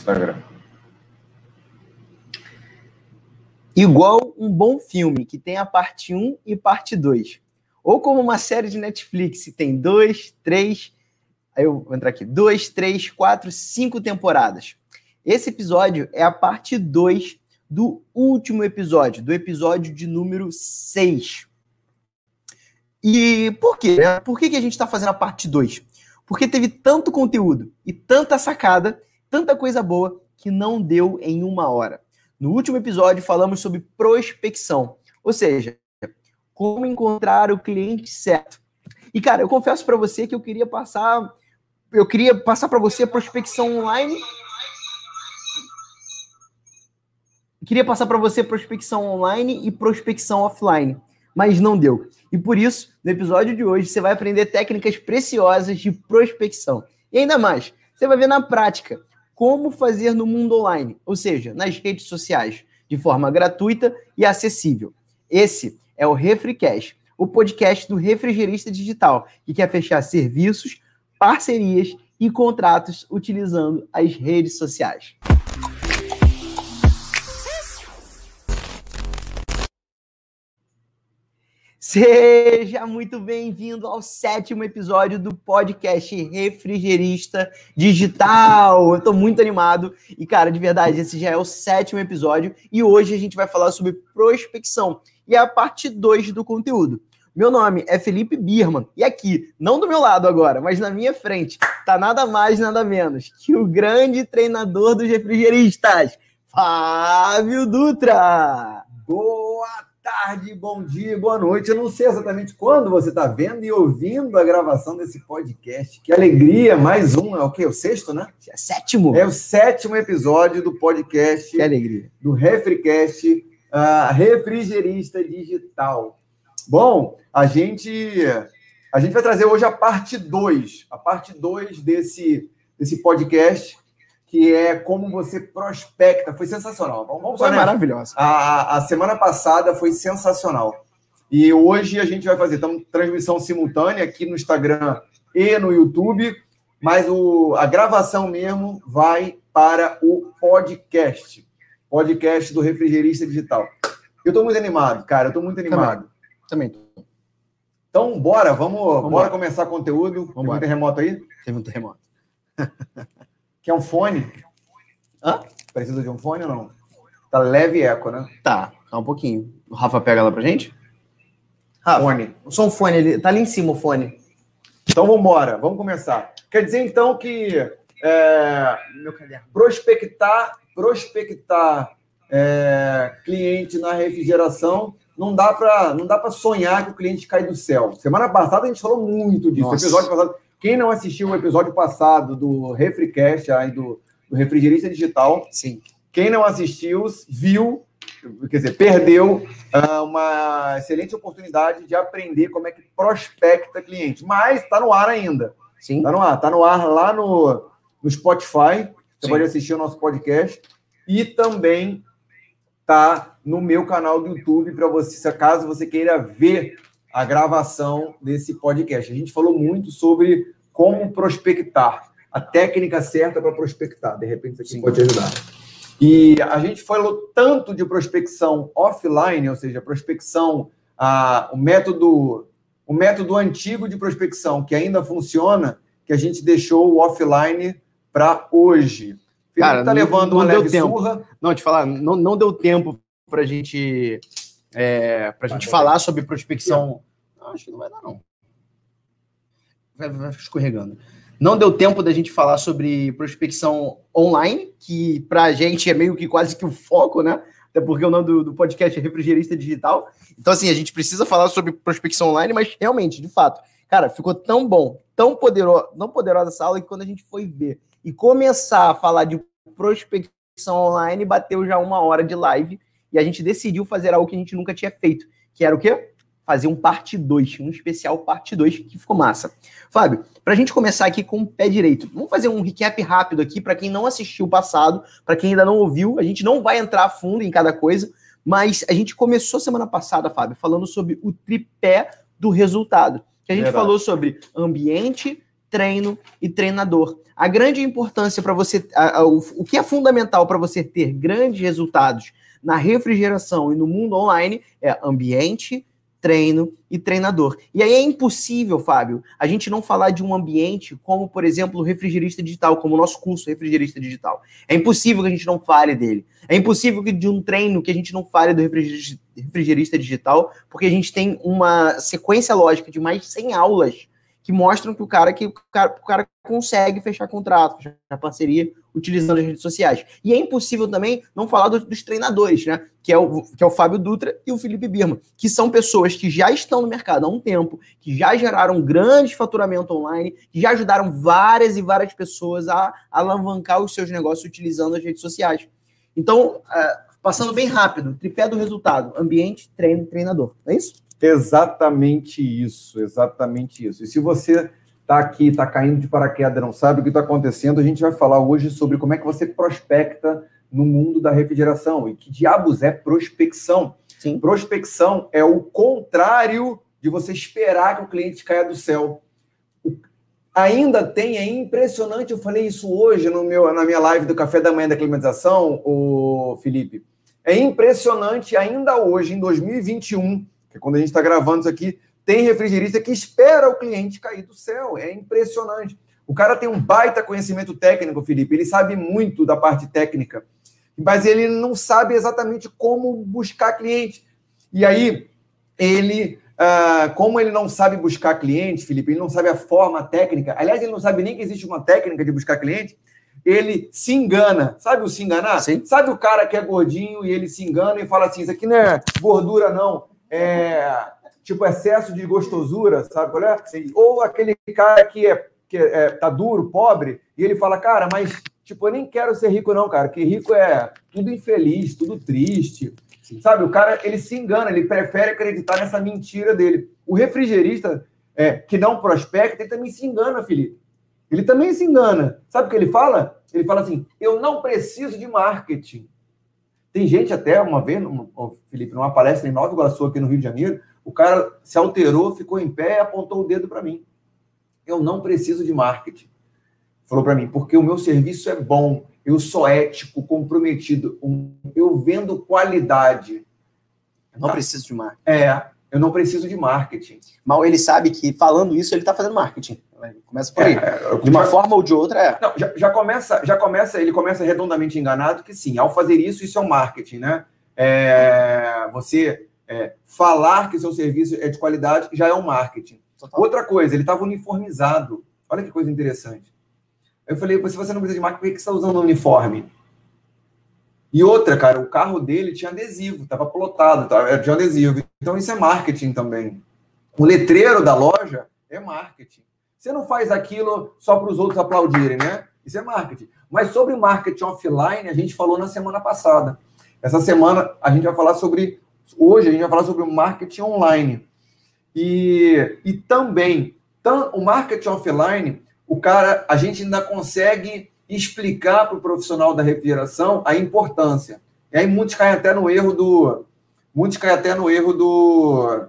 Instagram. Igual um bom filme que tem a parte 1 e parte 2. Ou como uma série de Netflix que tem dois, três. Aí eu vou entrar aqui: dois, três, quatro, cinco temporadas. Esse episódio é a parte 2 do último episódio, do episódio de número 6. E por quê? Né? Por que, que a gente está fazendo a parte 2? Porque teve tanto conteúdo e tanta sacada, tanta coisa boa, que não deu em uma hora. No último episódio falamos sobre prospecção, ou seja, como encontrar o cliente certo. E cara, eu confesso para você que eu queria passar eu queria passar para você prospecção online. Queria passar para você prospecção online e prospecção offline, mas não deu. E por isso, no episódio de hoje, você vai aprender técnicas preciosas de prospecção. E ainda mais, você vai ver na prática como fazer no mundo online, ou seja, nas redes sociais, de forma gratuita e acessível. Esse é o RefriCast, o podcast do refrigerista digital, que quer fechar serviços, parcerias e contratos utilizando as redes sociais. Seja muito bem-vindo ao sétimo episódio do podcast Refrigerista Digital. Eu estou muito animado e, cara, de verdade, esse já é o sétimo episódio e hoje a gente vai falar sobre prospecção e a parte 2 do conteúdo. Meu nome é Felipe Birman e aqui, não do meu lado agora, mas na minha frente, tá nada mais, nada menos que o grande treinador dos refrigeristas, Fábio Dutra. Boa tarde, bom dia, boa noite. Eu não sei exatamente quando você está vendo e ouvindo a gravação desse podcast. Que alegria, mais um, é o quê? O sexto, né? É sétimo. É o sétimo episódio do podcast. Que alegria. Do Refricast, uh, Refrigerista Digital. Bom, a gente a gente vai trazer hoje a parte 2, a parte 2 desse, desse podcast que é como você prospecta. Foi sensacional. Vamos foi maravilhosa. A, a semana passada foi sensacional. E hoje a gente vai fazer então, transmissão simultânea aqui no Instagram e no YouTube, mas o, a gravação mesmo vai para o podcast. Podcast do Refrigerista Digital. Eu estou muito animado, cara. Eu estou muito animado. Também. Também. Então, bora, vamos, vamos bora começar conteúdo. Vamos Tem um terremoto aí? Teve um terremoto. Quer um fone? Hã? Precisa de um fone ou não? Tá leve eco, né? Tá, tá um pouquinho. O Rafa pega lá pra gente? Rafa, fone. Só um fone, ele tá ali em cima o fone. Então vamos embora, vamos começar. Quer dizer então que é, Meu caderno. prospectar, prospectar é, cliente na refrigeração não dá para não dá para sonhar que o cliente cai do céu. Semana passada a gente falou muito disso. Nossa. Episódio passado quem não assistiu o episódio passado do Refricast, aí do, do Refrigerista Digital, sim. Quem não assistiu, viu, quer dizer, perdeu uh, uma excelente oportunidade de aprender como é que prospecta cliente. Mas está no ar ainda. Sim. Está no ar. Está no ar lá no, no Spotify. Você Sim. pode assistir o nosso podcast. E também está no meu canal do YouTube para você, caso você queira ver a gravação desse podcast. A gente falou muito sobre como prospectar, a técnica certa para prospectar. De repente, isso aqui Sim. pode ajudar. E a gente falou tanto de prospecção offline, ou seja, prospecção, a, o método o método antigo de prospecção que ainda funciona, que a gente deixou o offline para hoje. Cara, tá levando não, uma leve tempo. surra. Não, te falar, não, não deu tempo para gente é, para a gente falar sobre prospecção. Não, acho que não vai dar, não. Vai, vai escorregando. Não deu tempo da gente falar sobre prospecção online, que para a gente é meio que quase que o foco, né? Até porque o nome do, do podcast é Refrigerista Digital. Então, assim, a gente precisa falar sobre prospecção online, mas realmente, de fato, cara, ficou tão bom, tão poderoso, tão poderosa essa aula que quando a gente foi ver e começar a falar de prospecção online, bateu já uma hora de live e a gente decidiu fazer algo que a gente nunca tinha feito, que era o quê? Fazer um parte 2, um especial parte 2, que ficou massa. Fábio, para a gente começar aqui com o pé direito, vamos fazer um recap rápido aqui para quem não assistiu o passado, para quem ainda não ouviu, a gente não vai entrar a fundo em cada coisa, mas a gente começou semana passada, Fábio, falando sobre o tripé do resultado. Que a gente Verdade. falou sobre ambiente, treino e treinador. A grande importância para você, a, a, o, o que é fundamental para você ter grandes resultados na refrigeração e no mundo online é ambiente, treino e treinador. E aí é impossível, Fábio, a gente não falar de um ambiente como, por exemplo, o refrigerista digital, como o nosso curso refrigerista digital. É impossível que a gente não fale dele. É impossível que de um treino que a gente não fale do refrigerista digital, porque a gente tem uma sequência lógica de mais de 100 aulas que mostram que o cara que o cara, o cara consegue fechar contrato, fechar parceria utilizando as redes sociais. E é impossível também não falar do, dos treinadores, né? Que é, o, que é o Fábio Dutra e o Felipe Birman, que são pessoas que já estão no mercado há um tempo, que já geraram grande faturamento online, que já ajudaram várias e várias pessoas a alavancar os seus negócios utilizando as redes sociais. Então, uh, passando bem rápido, tripé do resultado: ambiente, treino, treinador. É isso? Exatamente isso, exatamente isso. E se você está aqui, está caindo de paraquedas, não sabe o que está acontecendo, a gente vai falar hoje sobre como é que você prospecta no mundo da refrigeração e que diabos é prospecção. Sim. Prospecção é o contrário de você esperar que o cliente caia do céu. Ainda tem, é impressionante, eu falei isso hoje no meu, na minha live do Café da Manhã da Climatização, o Felipe. É impressionante ainda hoje, em 2021, quando a gente está gravando isso aqui, tem refrigerista que espera o cliente cair do céu. É impressionante. O cara tem um baita conhecimento técnico, Felipe. Ele sabe muito da parte técnica, mas ele não sabe exatamente como buscar cliente. E aí, ele, ah, como ele não sabe buscar cliente, Felipe, ele não sabe a forma técnica. Aliás, ele não sabe nem que existe uma técnica de buscar cliente. Ele se engana. Sabe o se enganar? Sim. Sabe o cara que é gordinho e ele se engana e fala assim: Isso aqui não é gordura, não é, tipo excesso de gostosura, sabe qual é? Sim. Ou aquele cara que é, que é, tá duro, pobre, e ele fala, cara, mas tipo, eu nem quero ser rico não, cara, que rico é tudo infeliz, tudo triste. Sim. Sabe, o cara, ele se engana, ele prefere acreditar nessa mentira dele. O refrigerista é, que não prospecta, ele também se engana, Felipe. Ele também se engana. Sabe o que ele fala? Ele fala assim: eu não preciso de marketing. Tem gente até, uma vez, oh, Felipe, numa palestra em Nova Iguaçu, aqui no Rio de Janeiro, o cara se alterou, ficou em pé e apontou o dedo para mim. Eu não preciso de marketing. Falou para mim, porque o meu serviço é bom, eu sou ético, comprometido, eu vendo qualidade. Eu não tá? preciso de marketing. É, eu não preciso de marketing. Mal ele sabe que falando isso ele está fazendo marketing. Começa por aí. É, de uma já, forma ou de outra é. Não, já, já, começa, já começa, ele começa redondamente enganado que sim, ao fazer isso, isso é um marketing, né? É, você é, falar que seu serviço é de qualidade já é um marketing. Total. Outra coisa, ele estava uniformizado. Olha que coisa interessante. Eu falei, se você não precisa de marketing, por que você está usando um uniforme? E outra, cara, o carro dele tinha adesivo, estava plotado, tinha adesivo. Então isso é marketing também. O letreiro da loja é marketing. Você não faz aquilo só para os outros aplaudirem, né? Isso é marketing. Mas sobre marketing offline, a gente falou na semana passada. Essa semana a gente vai falar sobre. Hoje a gente vai falar sobre marketing online. E, e também, tam, o marketing offline, o cara, a gente ainda consegue explicar para o profissional da refrigeração a importância. E aí muitos caem até no erro do. Muitos caem até no erro do.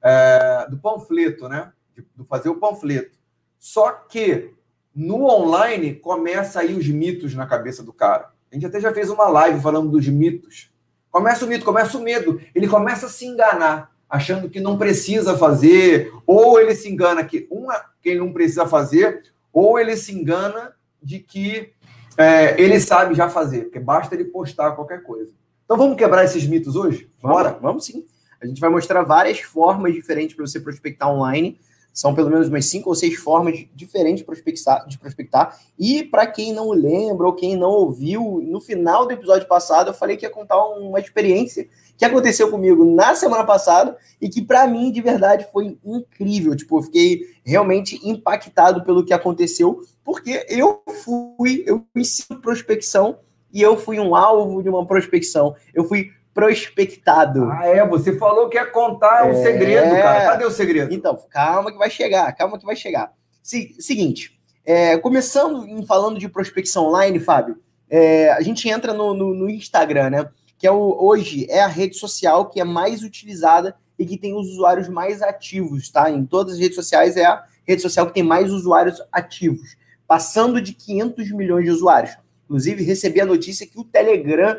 É, do panfleto, né? De fazer o panfleto. Só que no online começa aí os mitos na cabeça do cara. A gente até já fez uma live falando dos mitos. Começa o mito, começa o medo. Ele começa a se enganar, achando que não precisa fazer, ou ele se engana que uma que ele não precisa fazer, ou ele se engana de que é, ele sabe já fazer, porque basta ele postar qualquer coisa. Então vamos quebrar esses mitos hoje? Bora? Vamos, vamos sim. A gente vai mostrar várias formas diferentes para você prospectar online são pelo menos umas cinco ou seis formas diferentes de prospectar. De prospectar. E para quem não lembra ou quem não ouviu, no final do episódio passado eu falei que ia contar uma experiência que aconteceu comigo na semana passada e que para mim de verdade foi incrível. Tipo, eu fiquei realmente impactado pelo que aconteceu, porque eu fui, eu ensino prospecção e eu fui um alvo de uma prospecção. Eu fui prospectado. Ah, é? Você falou que ia contar o é... um segredo, cara. Cadê o segredo? Então, calma que vai chegar, calma que vai chegar. Se, seguinte, é, começando em falando de prospecção online, Fábio, é, a gente entra no, no, no, Instagram, né? Que é o, hoje é a rede social que é mais utilizada e que tem os usuários mais ativos, tá? Em todas as redes sociais é a rede social que tem mais usuários ativos, passando de 500 milhões de usuários. Inclusive, recebi a notícia que o Telegram,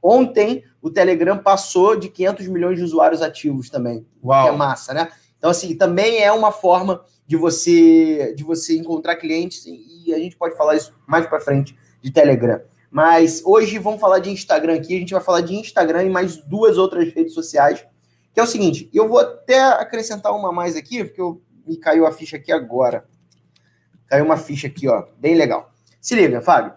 ontem, o Telegram passou de 500 milhões de usuários ativos também. Uau. Que é massa, né? Então, assim, também é uma forma de você de você encontrar clientes e a gente pode falar isso mais para frente de Telegram. Mas hoje vamos falar de Instagram aqui, a gente vai falar de Instagram e mais duas outras redes sociais, que é o seguinte, eu vou até acrescentar uma mais aqui, porque eu, me caiu a ficha aqui agora. Caiu uma ficha aqui, ó, bem legal. Se liga, Fábio.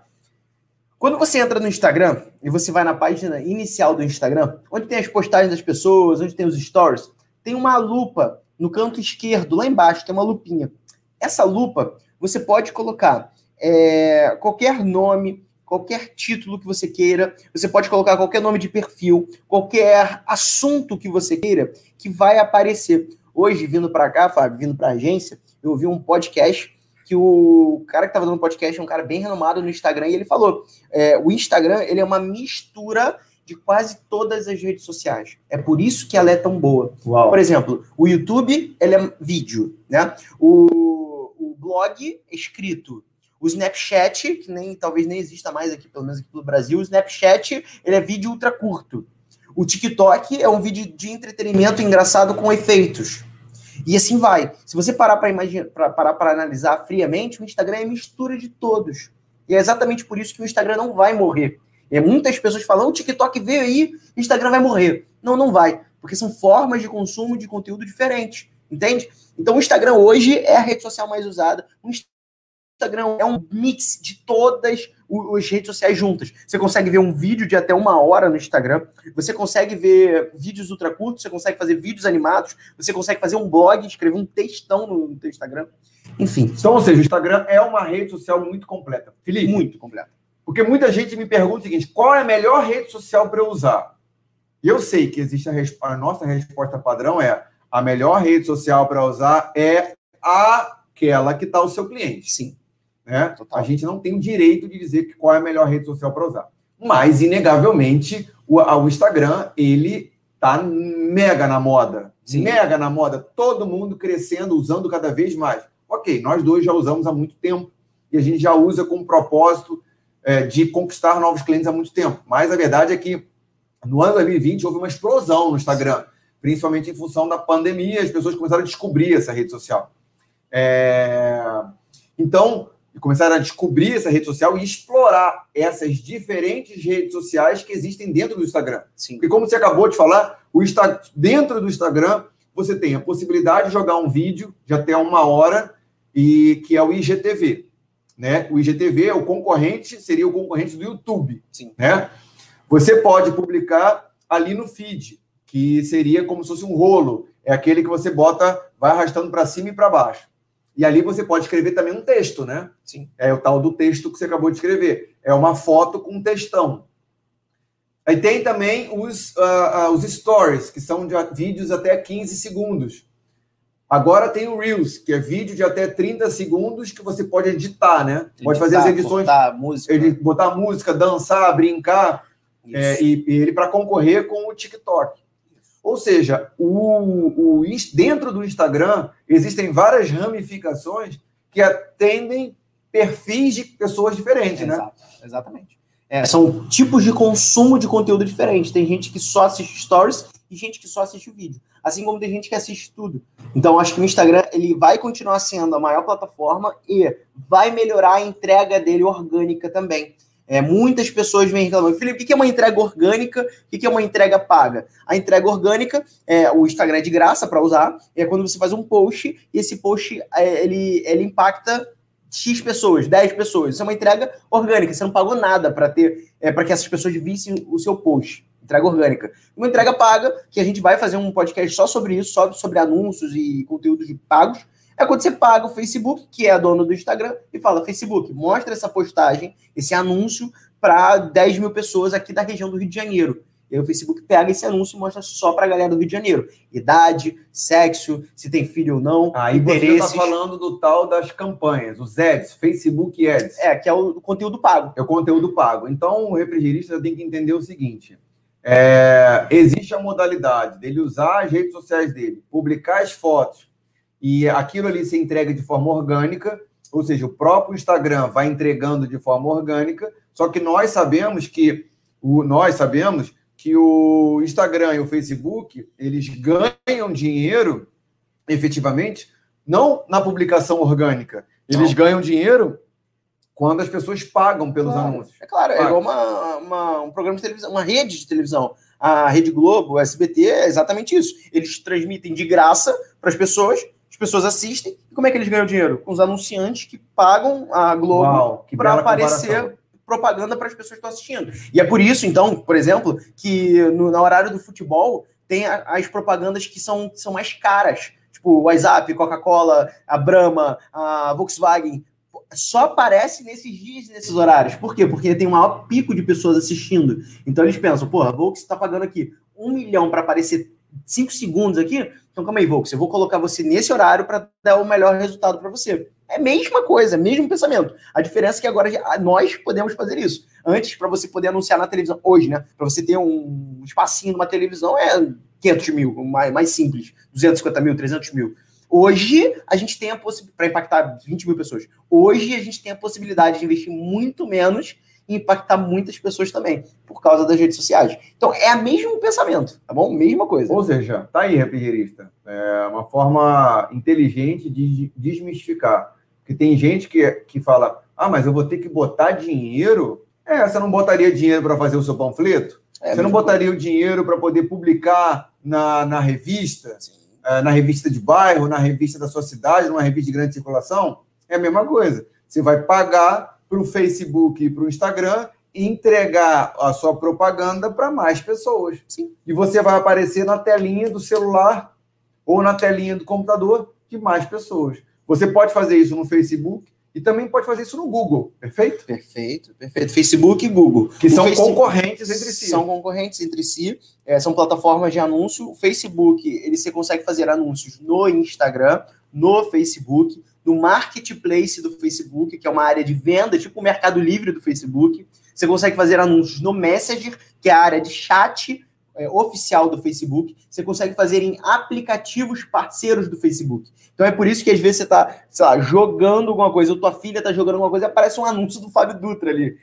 Quando você entra no Instagram e você vai na página inicial do Instagram, onde tem as postagens das pessoas, onde tem os stories, tem uma lupa no canto esquerdo, lá embaixo, tem uma lupinha. Essa lupa, você pode colocar é, qualquer nome, qualquer título que você queira, você pode colocar qualquer nome de perfil, qualquer assunto que você queira, que vai aparecer. Hoje, vindo para cá, Fábio, vindo para a agência, eu ouvi um podcast que o cara que estava dando podcast é um cara bem renomado no Instagram e ele falou: é, o Instagram ele é uma mistura de quase todas as redes sociais. É por isso que ela é tão boa. Uau. Por exemplo, o YouTube, ele é vídeo, né? O, o blog é escrito. O Snapchat, que nem talvez nem exista mais aqui, pelo menos aqui no Brasil, o Snapchat, ele é vídeo ultra curto. O TikTok é um vídeo de entretenimento engraçado com efeitos. E assim vai. Se você parar para imaginar, parar para analisar friamente, o Instagram é mistura de todos. E é exatamente por isso que o Instagram não vai morrer. E muitas pessoas falam, o TikTok veio aí, o Instagram vai morrer. Não, não vai, porque são formas de consumo de conteúdo diferentes, entende? Então o Instagram hoje é a rede social mais usada. O Instagram é um mix de todas as redes sociais juntas. Você consegue ver um vídeo de até uma hora no Instagram, você consegue ver vídeos ultra curtos, você consegue fazer vídeos animados, você consegue fazer um blog, escrever um textão no, no Instagram. Enfim. Então, ou seja, o Instagram é uma rede social muito completa. Felipe? Muito completa. Porque muita gente me pergunta o seguinte: qual é a melhor rede social para eu usar? E eu sei que existe a, a nossa resposta padrão é a melhor rede social para usar é aquela que está o seu cliente. Sim. Né? A gente não tem o direito de dizer qual é a melhor rede social para usar. Mas, inegavelmente, o, o Instagram, ele tá mega na moda. Sim. Mega na moda. Todo mundo crescendo, usando cada vez mais. Ok, nós dois já usamos há muito tempo. E a gente já usa com propósito é, de conquistar novos clientes há muito tempo. Mas a verdade é que no ano 2020 houve uma explosão no Instagram, principalmente em função da pandemia, as pessoas começaram a descobrir essa rede social. É... Então, começaram a descobrir essa rede social e explorar essas diferentes redes sociais que existem dentro do Instagram. Sim. Porque, como você acabou de falar, o Insta... dentro do Instagram você tem a possibilidade de jogar um vídeo de até uma hora, e que é o IGTV né? O IGTV é o concorrente, seria o concorrente do YouTube, Sim. né? Você pode publicar ali no feed, que seria como se fosse um rolo, é aquele que você bota, vai arrastando para cima e para baixo. E ali você pode escrever também um texto, né? Sim. É o tal do texto que você acabou de escrever. É uma foto com um textão. Aí tem também os, uh, uh, os stories, que são de vídeos até 15 segundos. Agora tem o Reels, que é vídeo de até 30 segundos que você pode editar, né? Editar, pode fazer as edições. Botar música. Edi botar música, dançar, brincar. É, e, e, ele para concorrer com o TikTok. Ou seja, o, o, dentro do Instagram existem várias ramificações que atendem perfis de pessoas diferentes, é, né? Exato, exatamente. É, são tipos de consumo de conteúdo diferentes. Tem gente que só assiste stories e gente que só assiste o vídeo. Assim como tem gente que assiste tudo. Então, acho que o Instagram ele vai continuar sendo a maior plataforma e vai melhorar a entrega dele orgânica também. É, muitas pessoas vêm reclamando, Felipe, o que é uma entrega orgânica? O que é uma entrega paga? A entrega orgânica, é, o Instagram é de graça para usar, é quando você faz um post e esse post é, ele, ele impacta X pessoas, 10 pessoas. Isso é uma entrega orgânica, você não pagou nada para ter é, para que essas pessoas vissem o seu post entrega orgânica. Uma entrega paga, que a gente vai fazer um podcast só sobre isso, só sobre anúncios e conteúdos pagos, é quando você paga o Facebook, que é dono do Instagram, e fala: Facebook, mostra essa postagem, esse anúncio, para 10 mil pessoas aqui da região do Rio de Janeiro. E aí o Facebook pega esse anúncio e mostra só para a galera do Rio de Janeiro. Idade, sexo, se tem filho ou não, Aí interesses. você está falando do tal das campanhas, os ads, Facebook Ads. É, que é o conteúdo pago. É o conteúdo pago. Então o refrigerista tem que entender o seguinte: é, existe a modalidade dele usar as redes sociais dele, publicar as fotos e aquilo ali se entrega de forma orgânica, ou seja, o próprio Instagram vai entregando de forma orgânica, só que nós sabemos que o, nós sabemos que o Instagram e o Facebook eles ganham dinheiro efetivamente não na publicação orgânica, eles não. ganham dinheiro quando as pessoas pagam pelos claro. anúncios. É claro, é igual uma, uma, um programa de televisão, uma rede de televisão. A Rede Globo, o SBT, é exatamente isso. Eles transmitem de graça para as pessoas, as pessoas assistem. E como é que eles ganham dinheiro? Com os anunciantes que pagam a Globo para aparecer comparação. propaganda para as pessoas que estão assistindo. E é por isso, então, por exemplo, que no, no horário do futebol tem a, as propagandas que são, são mais caras. Tipo, o WhatsApp, Coca-Cola, a Brahma, a Volkswagen, só aparece nesses dias, nesses horários. Por quê? Porque tem um maior pico de pessoas assistindo. Então eles pensam, porra, a Volks está pagando aqui um milhão para aparecer cinco segundos aqui. Então calma aí, Volks, eu vou colocar você nesse horário para dar o melhor resultado para você. É a mesma coisa, mesmo pensamento. A diferença é que agora nós podemos fazer isso. Antes, para você poder anunciar na televisão, hoje, né? Para você ter um espacinho numa televisão é 500 mil, mais, mais simples. 250 mil, 300 mil. Hoje, a gente tem a possibilidade, para impactar 20 mil pessoas, hoje a gente tem a possibilidade de investir muito menos e impactar muitas pessoas também, por causa das redes sociais. Então, é o mesmo pensamento, tá bom? Mesma coisa. Ou seja, tá aí, rapigueirista. É uma forma inteligente de desmistificar. Porque tem gente que, que fala, ah, mas eu vou ter que botar dinheiro? É, você não botaria dinheiro para fazer o seu panfleto? É, você não botaria coisa. o dinheiro para poder publicar na, na revista? É, na revista de bairro, na revista da sua cidade, numa revista de grande circulação, é a mesma coisa. Você vai pagar para o Facebook e para o Instagram e entregar a sua propaganda para mais pessoas. Sim. E você vai aparecer na telinha do celular ou na telinha do computador de mais pessoas. Você pode fazer isso no Facebook, e também pode fazer isso no Google, perfeito? Perfeito, perfeito. Facebook e Google. Que o são Facebook, concorrentes entre si. São concorrentes entre si, é, são plataformas de anúncio. O Facebook, ele você consegue fazer anúncios no Instagram, no Facebook, no marketplace do Facebook, que é uma área de venda, tipo o Mercado Livre do Facebook. Você consegue fazer anúncios no Messenger, que é a área de chat é, oficial do Facebook, você consegue fazer em aplicativos parceiros do Facebook. Então é por isso que às vezes você está, sei lá, jogando alguma coisa, ou tua filha está jogando alguma coisa aparece um anúncio do Fábio Dutra ali.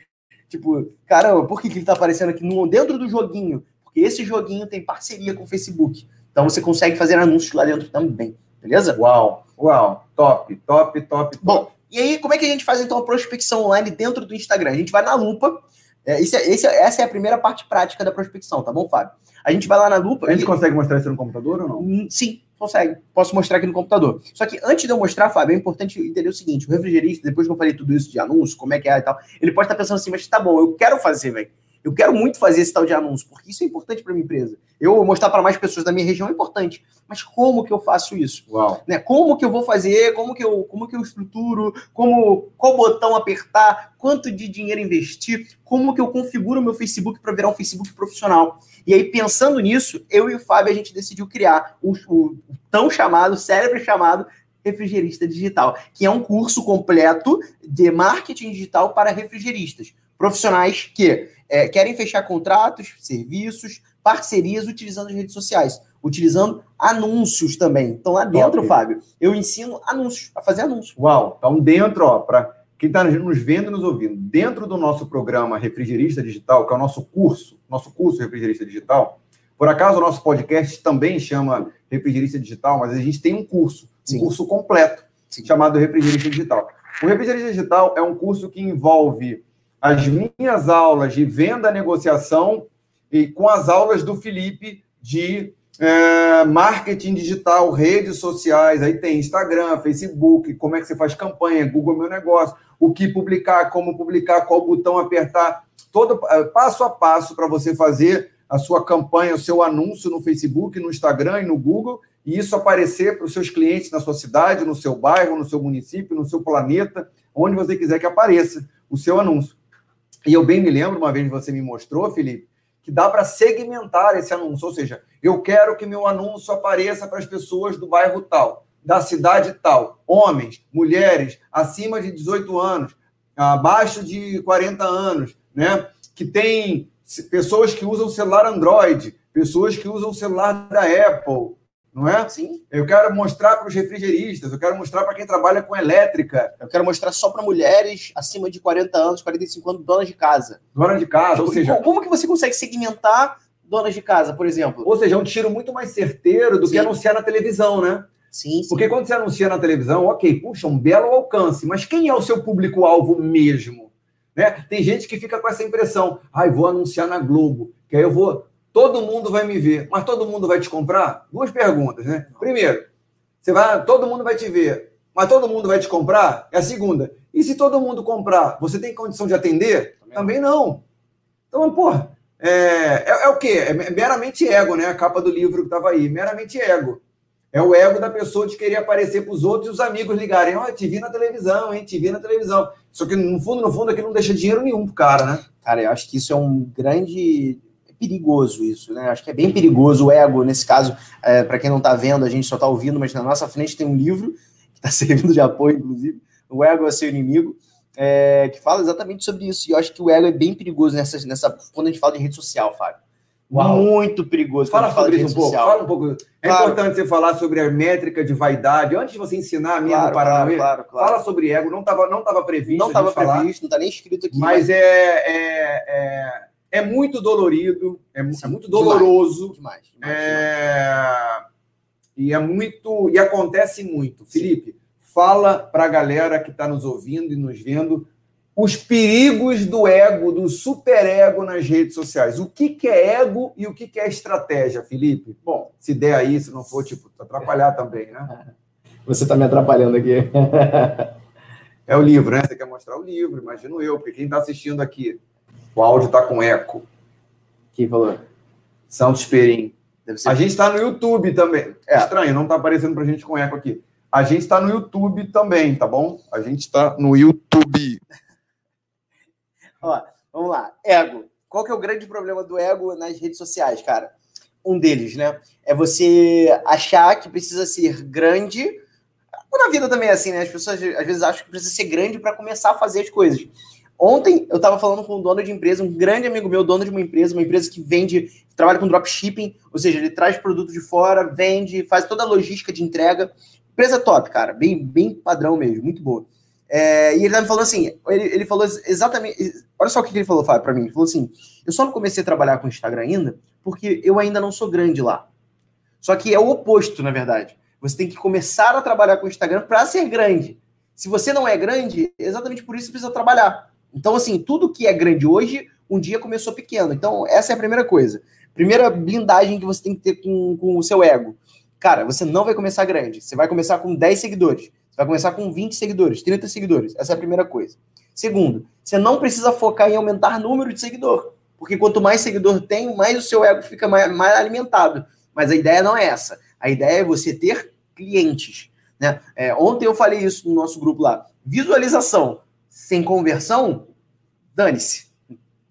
Tipo, caramba, por que, que ele está aparecendo aqui no, dentro do joguinho? Porque esse joguinho tem parceria com o Facebook. Então você consegue fazer anúncios lá dentro também, beleza? Uau, uau, top, top, top, top. Bom, e aí como é que a gente faz então a prospecção online dentro do Instagram? A gente vai na lupa, é, esse, é, esse, é, essa é a primeira parte prática da prospecção, tá bom, Fábio? A gente vai lá na lupa. A gente e... consegue mostrar isso no computador ou não? Hum, sim, consegue. Posso mostrar aqui no computador. Só que antes de eu mostrar, Fábio, é importante entender o seguinte: o refrigerista, depois que eu falei tudo isso de anúncio, como é que é e tal, ele pode estar pensando assim, mas tá bom, eu quero fazer, velho. Eu quero muito fazer esse tal de anúncio, porque isso é importante para minha empresa. Eu mostrar para mais pessoas da minha região é importante. Mas como que eu faço isso? Uau. Né? Como que eu vou fazer? Como que eu, como que eu estruturo? Como qual botão apertar? Quanto de dinheiro investir? Como que eu configuro o meu Facebook para virar um Facebook profissional? E aí, pensando nisso, eu e o Fábio, a gente decidiu criar o, o tão chamado, cérebro chamado Refrigerista Digital, que é um curso completo de marketing digital para refrigeristas. Profissionais que é, querem fechar contratos, serviços, parcerias utilizando as redes sociais, utilizando anúncios também. Então, lá dentro. Fábio, eu ensino anúncios, a fazer anúncios. Uau! Então, dentro, ó, para quem está nos vendo e nos ouvindo, dentro do nosso programa Refrigerista Digital, que é o nosso curso, nosso curso Refrigerista Digital, por acaso o nosso podcast também chama Refrigerista Digital, mas a gente tem um curso, Sim. um curso completo, Sim. chamado Refrigerista Digital. O Refrigerista Digital é um curso que envolve as minhas aulas de venda, negociação e com as aulas do Felipe de é, marketing digital, redes sociais, aí tem Instagram, Facebook, como é que você faz campanha, Google Meu Negócio, o que publicar, como publicar, qual botão apertar, todo é, passo a passo para você fazer a sua campanha, o seu anúncio no Facebook, no Instagram e no Google, e isso aparecer para os seus clientes na sua cidade, no seu bairro, no seu município, no seu planeta, onde você quiser que apareça o seu anúncio. E eu bem me lembro, uma vez você me mostrou, Felipe, que dá para segmentar esse anúncio. Ou seja, eu quero que meu anúncio apareça para as pessoas do bairro tal, da cidade tal, homens, mulheres, acima de 18 anos, abaixo de 40 anos, né? Que tem pessoas que usam celular Android, pessoas que usam celular da Apple, não é? Sim. Eu quero mostrar para os refrigeristas, eu quero mostrar para quem trabalha com elétrica. Eu quero mostrar só para mulheres acima de 40 anos, 45 anos, donas de casa. Donas de casa, ou seja... Como que você consegue segmentar donas de casa, por exemplo? Ou seja, é um tiro muito mais certeiro do Sim. que anunciar na televisão, né? Sim, sim. Porque quando você anuncia na televisão, ok, puxa, um belo alcance, mas quem é o seu público-alvo mesmo? Né? Tem gente que fica com essa impressão, ai, ah, vou anunciar na Globo, que aí eu vou todo mundo vai me ver, mas todo mundo vai te comprar? Duas perguntas, né? Primeiro, você vai, todo mundo vai te ver, mas todo mundo vai te comprar? É a segunda. E se todo mundo comprar, você tem condição de atender? Também não. Então, porra, é, é, é o quê? É meramente ego, né? A capa do livro que estava aí, meramente ego. É o ego da pessoa de querer aparecer para os outros e os amigos ligarem. Ó, oh, te vi na televisão, hein? Te vi na televisão. Só que, no fundo, no fundo, aqui não deixa dinheiro nenhum pro cara, né? Cara, eu acho que isso é um grande perigoso isso, né? Acho que é bem perigoso o ego, nesse caso, é, para quem não está vendo, a gente só está ouvindo, mas na nossa frente tem um livro que está servindo de apoio, inclusive, O Ego é Seu Inimigo, é, que fala exatamente sobre isso. E eu acho que o ego é bem perigoso nessa, nessa quando a gente fala de rede social, Fábio. Uau. Muito perigoso. Fala sobre isso um pouco. Fala um pouco. É claro. importante você falar sobre a métrica de vaidade. Antes de você ensinar a minha claro, Paranauê, claro, claro, fala sobre ego. Não estava não tava previsto. Não estava previsto, não está nem escrito aqui. Mas, mas... É, é, é é muito dolorido, é, é muito doloroso. Demais, demais, demais, é... E é muito. E acontece muito. Felipe, fala para a galera que está nos ouvindo e nos vendo os perigos do ego, do superego nas redes sociais. O que, que é ego e o que, que é estratégia, Felipe? Bom, se der aí, se não for, tipo, atrapalhar também, né? Você está me atrapalhando aqui. é o livro, né? Você quer mostrar o livro, imagino eu, porque quem está assistindo aqui o áudio está com eco. Quem falou? Santos Perim. A gente está no YouTube também. É estranho, não está aparecendo para a gente com eco aqui. A gente está no YouTube também, tá bom? A gente está no YouTube. Ó, vamos lá. Ego. Qual que é o grande problema do ego nas redes sociais, cara? Um deles, né? É você achar que precisa ser grande. Na vida também é assim, né? As pessoas às vezes acham que precisa ser grande para começar a fazer as coisas. Ontem eu estava falando com um dono de empresa, um grande amigo meu, dono de uma empresa, uma empresa que vende, trabalha com dropshipping, ou seja, ele traz produto de fora, vende, faz toda a logística de entrega. Empresa top, cara, bem, bem padrão mesmo, muito boa. É, e ele tá me falando assim, ele, ele falou exatamente, olha só o que ele falou para mim, ele falou assim, eu só não comecei a trabalhar com Instagram ainda porque eu ainda não sou grande lá. Só que é o oposto, na verdade. Você tem que começar a trabalhar com o Instagram para ser grande. Se você não é grande, exatamente por isso precisa trabalhar. Então, assim, tudo que é grande hoje, um dia começou pequeno. Então, essa é a primeira coisa. Primeira blindagem que você tem que ter com, com o seu ego. Cara, você não vai começar grande. Você vai começar com 10 seguidores. Você vai começar com 20 seguidores, 30 seguidores. Essa é a primeira coisa. Segundo, você não precisa focar em aumentar número de seguidor. Porque quanto mais seguidor tem, mais o seu ego fica mais, mais alimentado. Mas a ideia não é essa. A ideia é você ter clientes. Né? É, ontem eu falei isso no nosso grupo lá. Visualização sem conversão, dane-se.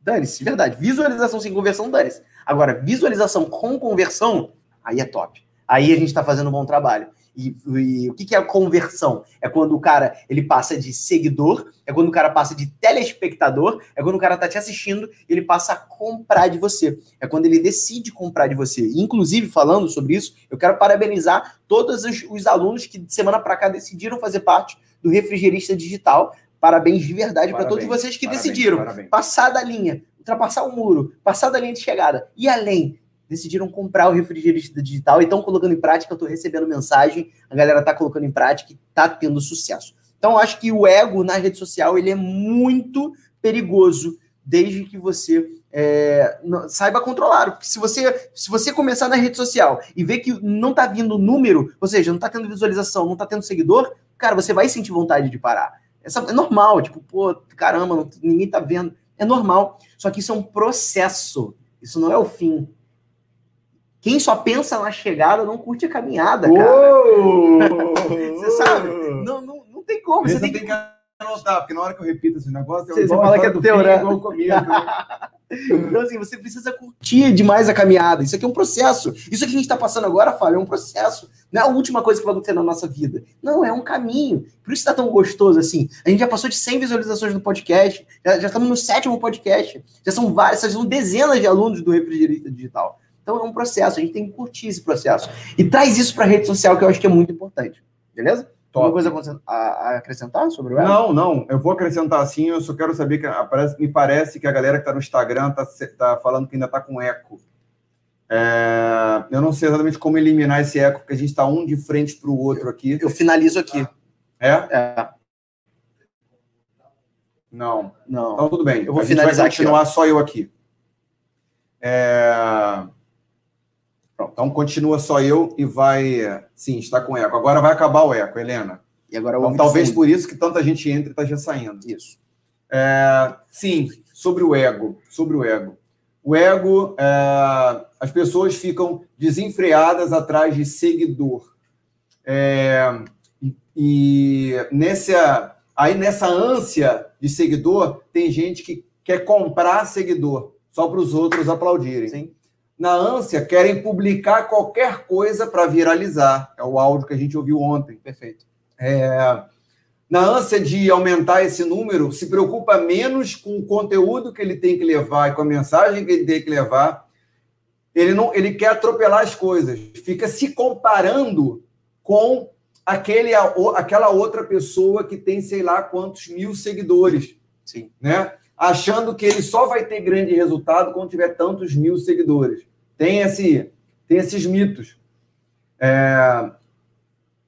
Dane-se, verdade. Visualização sem conversão, dane-se. Agora, visualização com conversão, aí é top. Aí a gente está fazendo um bom trabalho. E, e, o que, que é conversão? É quando o cara ele passa de seguidor, é quando o cara passa de telespectador, é quando o cara tá te assistindo e ele passa a comprar de você. É quando ele decide comprar de você. inclusive, falando sobre isso, eu quero parabenizar todos os, os alunos que de semana para cá decidiram fazer parte do Refrigerista Digital. Parabéns de verdade para todos vocês que parabéns, decidiram parabéns. passar da linha, ultrapassar o muro, passar da linha de chegada e além. Decidiram comprar o refrigerante digital e estão colocando em prática. Eu estou recebendo mensagem, a galera está colocando em prática e está tendo sucesso. Então, acho que o ego na rede social ele é muito perigoso desde que você é, saiba controlar. Porque se você, se você começar na rede social e ver que não está vindo número, ou seja, não está tendo visualização, não está tendo seguidor, cara, você vai sentir vontade de parar. Essa, é normal, tipo, pô, caramba, não, ninguém tá vendo. É normal. Só que isso é um processo. Isso não é o fim. Quem só pensa na chegada não curte a caminhada, cara. você sabe? Não, não, não tem como. Você tem que... que anotar, porque na hora que eu repito esse negócio, eu você, você fala que é teu, né? Comigo, né? Então, assim, você precisa curtir demais a caminhada. Isso aqui é um processo. Isso que a gente está passando agora, Fábio, é um processo. Não é a última coisa que vai acontecer na nossa vida. Não, é um caminho. Por isso está tão gostoso assim. A gente já passou de 100 visualizações no podcast. Já, já estamos no sétimo podcast. Já são várias, já são dezenas de alunos do Refrigerista Digital. Então é um processo, a gente tem que curtir esse processo. E traz isso para a rede social, que eu acho que é muito importante. Beleza? Top. Alguma coisa a acrescentar sobre o Ego? Não, não. Eu vou acrescentar sim. Eu só quero saber que me parece que a galera que está no Instagram está tá falando que ainda está com eco. É, eu não sei exatamente como eliminar esse eco, porque a gente está um de frente para o outro aqui. Eu finalizo aqui. É? É. Não. Não. Então tudo bem. Eu vou a finalizar vai continuar aqui, só eu aqui. É... Então continua só eu e vai. Sim, está com eco. Agora vai acabar o eco, Helena. E agora então, talvez por isso que tanta gente entra e está já saindo. Isso. É... Sim, sobre o ego. Sobre o ego. O ego, é... as pessoas ficam desenfreadas atrás de seguidor. É... E nessa, aí nessa ânsia de seguidor, tem gente que quer comprar seguidor só para os outros aplaudirem. Sim na ânsia, querem publicar qualquer coisa para viralizar. É o áudio que a gente ouviu ontem. Perfeito. É, na ânsia de aumentar esse número, se preocupa menos com o conteúdo que ele tem que levar e com a mensagem que ele tem que levar. Ele não, ele quer atropelar as coisas. Fica se comparando com aquele, aquela outra pessoa que tem sei lá quantos mil seguidores. Sim. Né? Achando que ele só vai ter grande resultado quando tiver tantos mil seguidores. Tem, esse, tem esses mitos. É...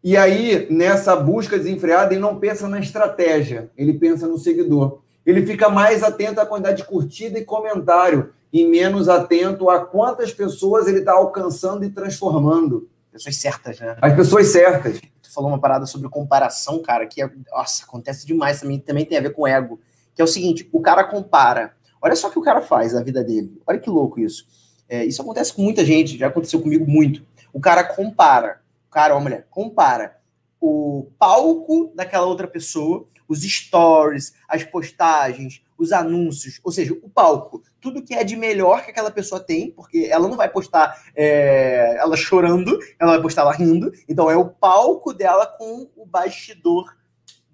E aí, nessa busca desenfreada, ele não pensa na estratégia, ele pensa no seguidor. Ele fica mais atento à quantidade de curtida e comentário, e menos atento a quantas pessoas ele está alcançando e transformando. Pessoas certas, né? As pessoas certas. Tu falou uma parada sobre comparação, cara, que é, nossa, acontece demais também, também tem a ver com ego que é o seguinte: o cara compara. Olha só o que o cara faz na vida dele. Olha que louco isso. É, isso acontece com muita gente, já aconteceu comigo muito. O cara compara, o cara ou mulher, compara o palco daquela outra pessoa, os stories, as postagens, os anúncios, ou seja, o palco, tudo que é de melhor que aquela pessoa tem, porque ela não vai postar é, ela chorando, ela vai postar ela rindo, então é o palco dela com o bastidor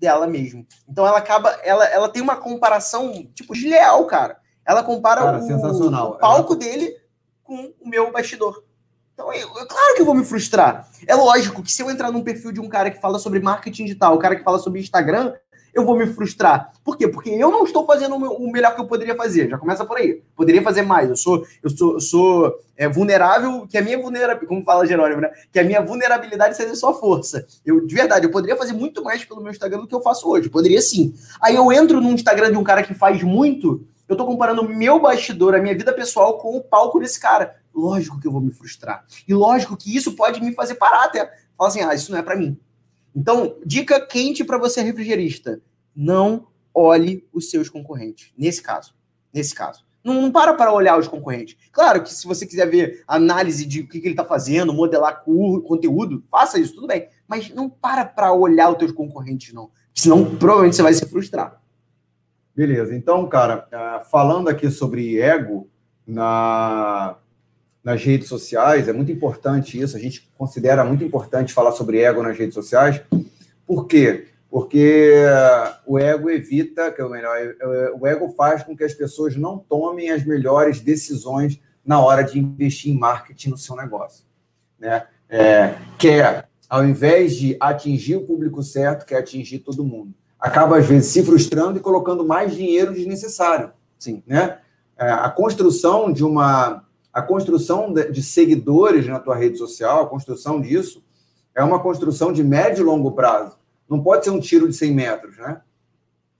dela mesmo. Então ela acaba, ela, ela tem uma comparação, tipo, desleal, cara. Ela compara cara, o, o, palco dele com o meu bastidor. Então, eu, eu, claro que eu vou me frustrar. É lógico que se eu entrar num perfil de um cara que fala sobre marketing digital, o cara que fala sobre Instagram, eu vou me frustrar. Por quê? Porque eu não estou fazendo o melhor que eu poderia fazer. Já começa por aí. Poderia fazer mais. Eu sou, eu sou, eu sou é, vulnerável, que a minha vulnerabilidade, como fala Jerônimo, né? Que a minha vulnerabilidade seja só força. Eu, de verdade, eu poderia fazer muito mais pelo meu Instagram do que eu faço hoje. Poderia sim. Aí eu entro num Instagram de um cara que faz muito, eu tô comparando o meu bastidor, a minha vida pessoal, com o palco desse cara. Lógico que eu vou me frustrar. E lógico que isso pode me fazer parar até. Falar assim, ah, isso não é para mim. Então, dica quente para você refrigerista: não olhe os seus concorrentes. Nesse caso, nesse caso. Não, não, para para olhar os concorrentes. Claro que se você quiser ver análise de o que, que ele está fazendo, modelar conteúdo, faça isso, tudo bem. Mas não para para olhar os teus concorrentes, não. Senão, provavelmente você vai se frustrar. Beleza. Então, cara, ah, falando aqui sobre ego na, nas redes sociais, é muito importante isso, a gente considera muito importante falar sobre ego nas redes sociais, por quê? Porque o ego evita, que é o melhor, o ego faz com que as pessoas não tomem as melhores decisões na hora de investir em marketing no seu negócio. Né? É, quer, ao invés de atingir o público certo, quer atingir todo mundo. Acaba, às vezes, se frustrando e colocando mais dinheiro desnecessário. Sim. Né? É, a construção de uma a construção de seguidores na tua rede social, a construção disso, é uma construção de médio e longo prazo. Não pode ser um tiro de 100 metros, né?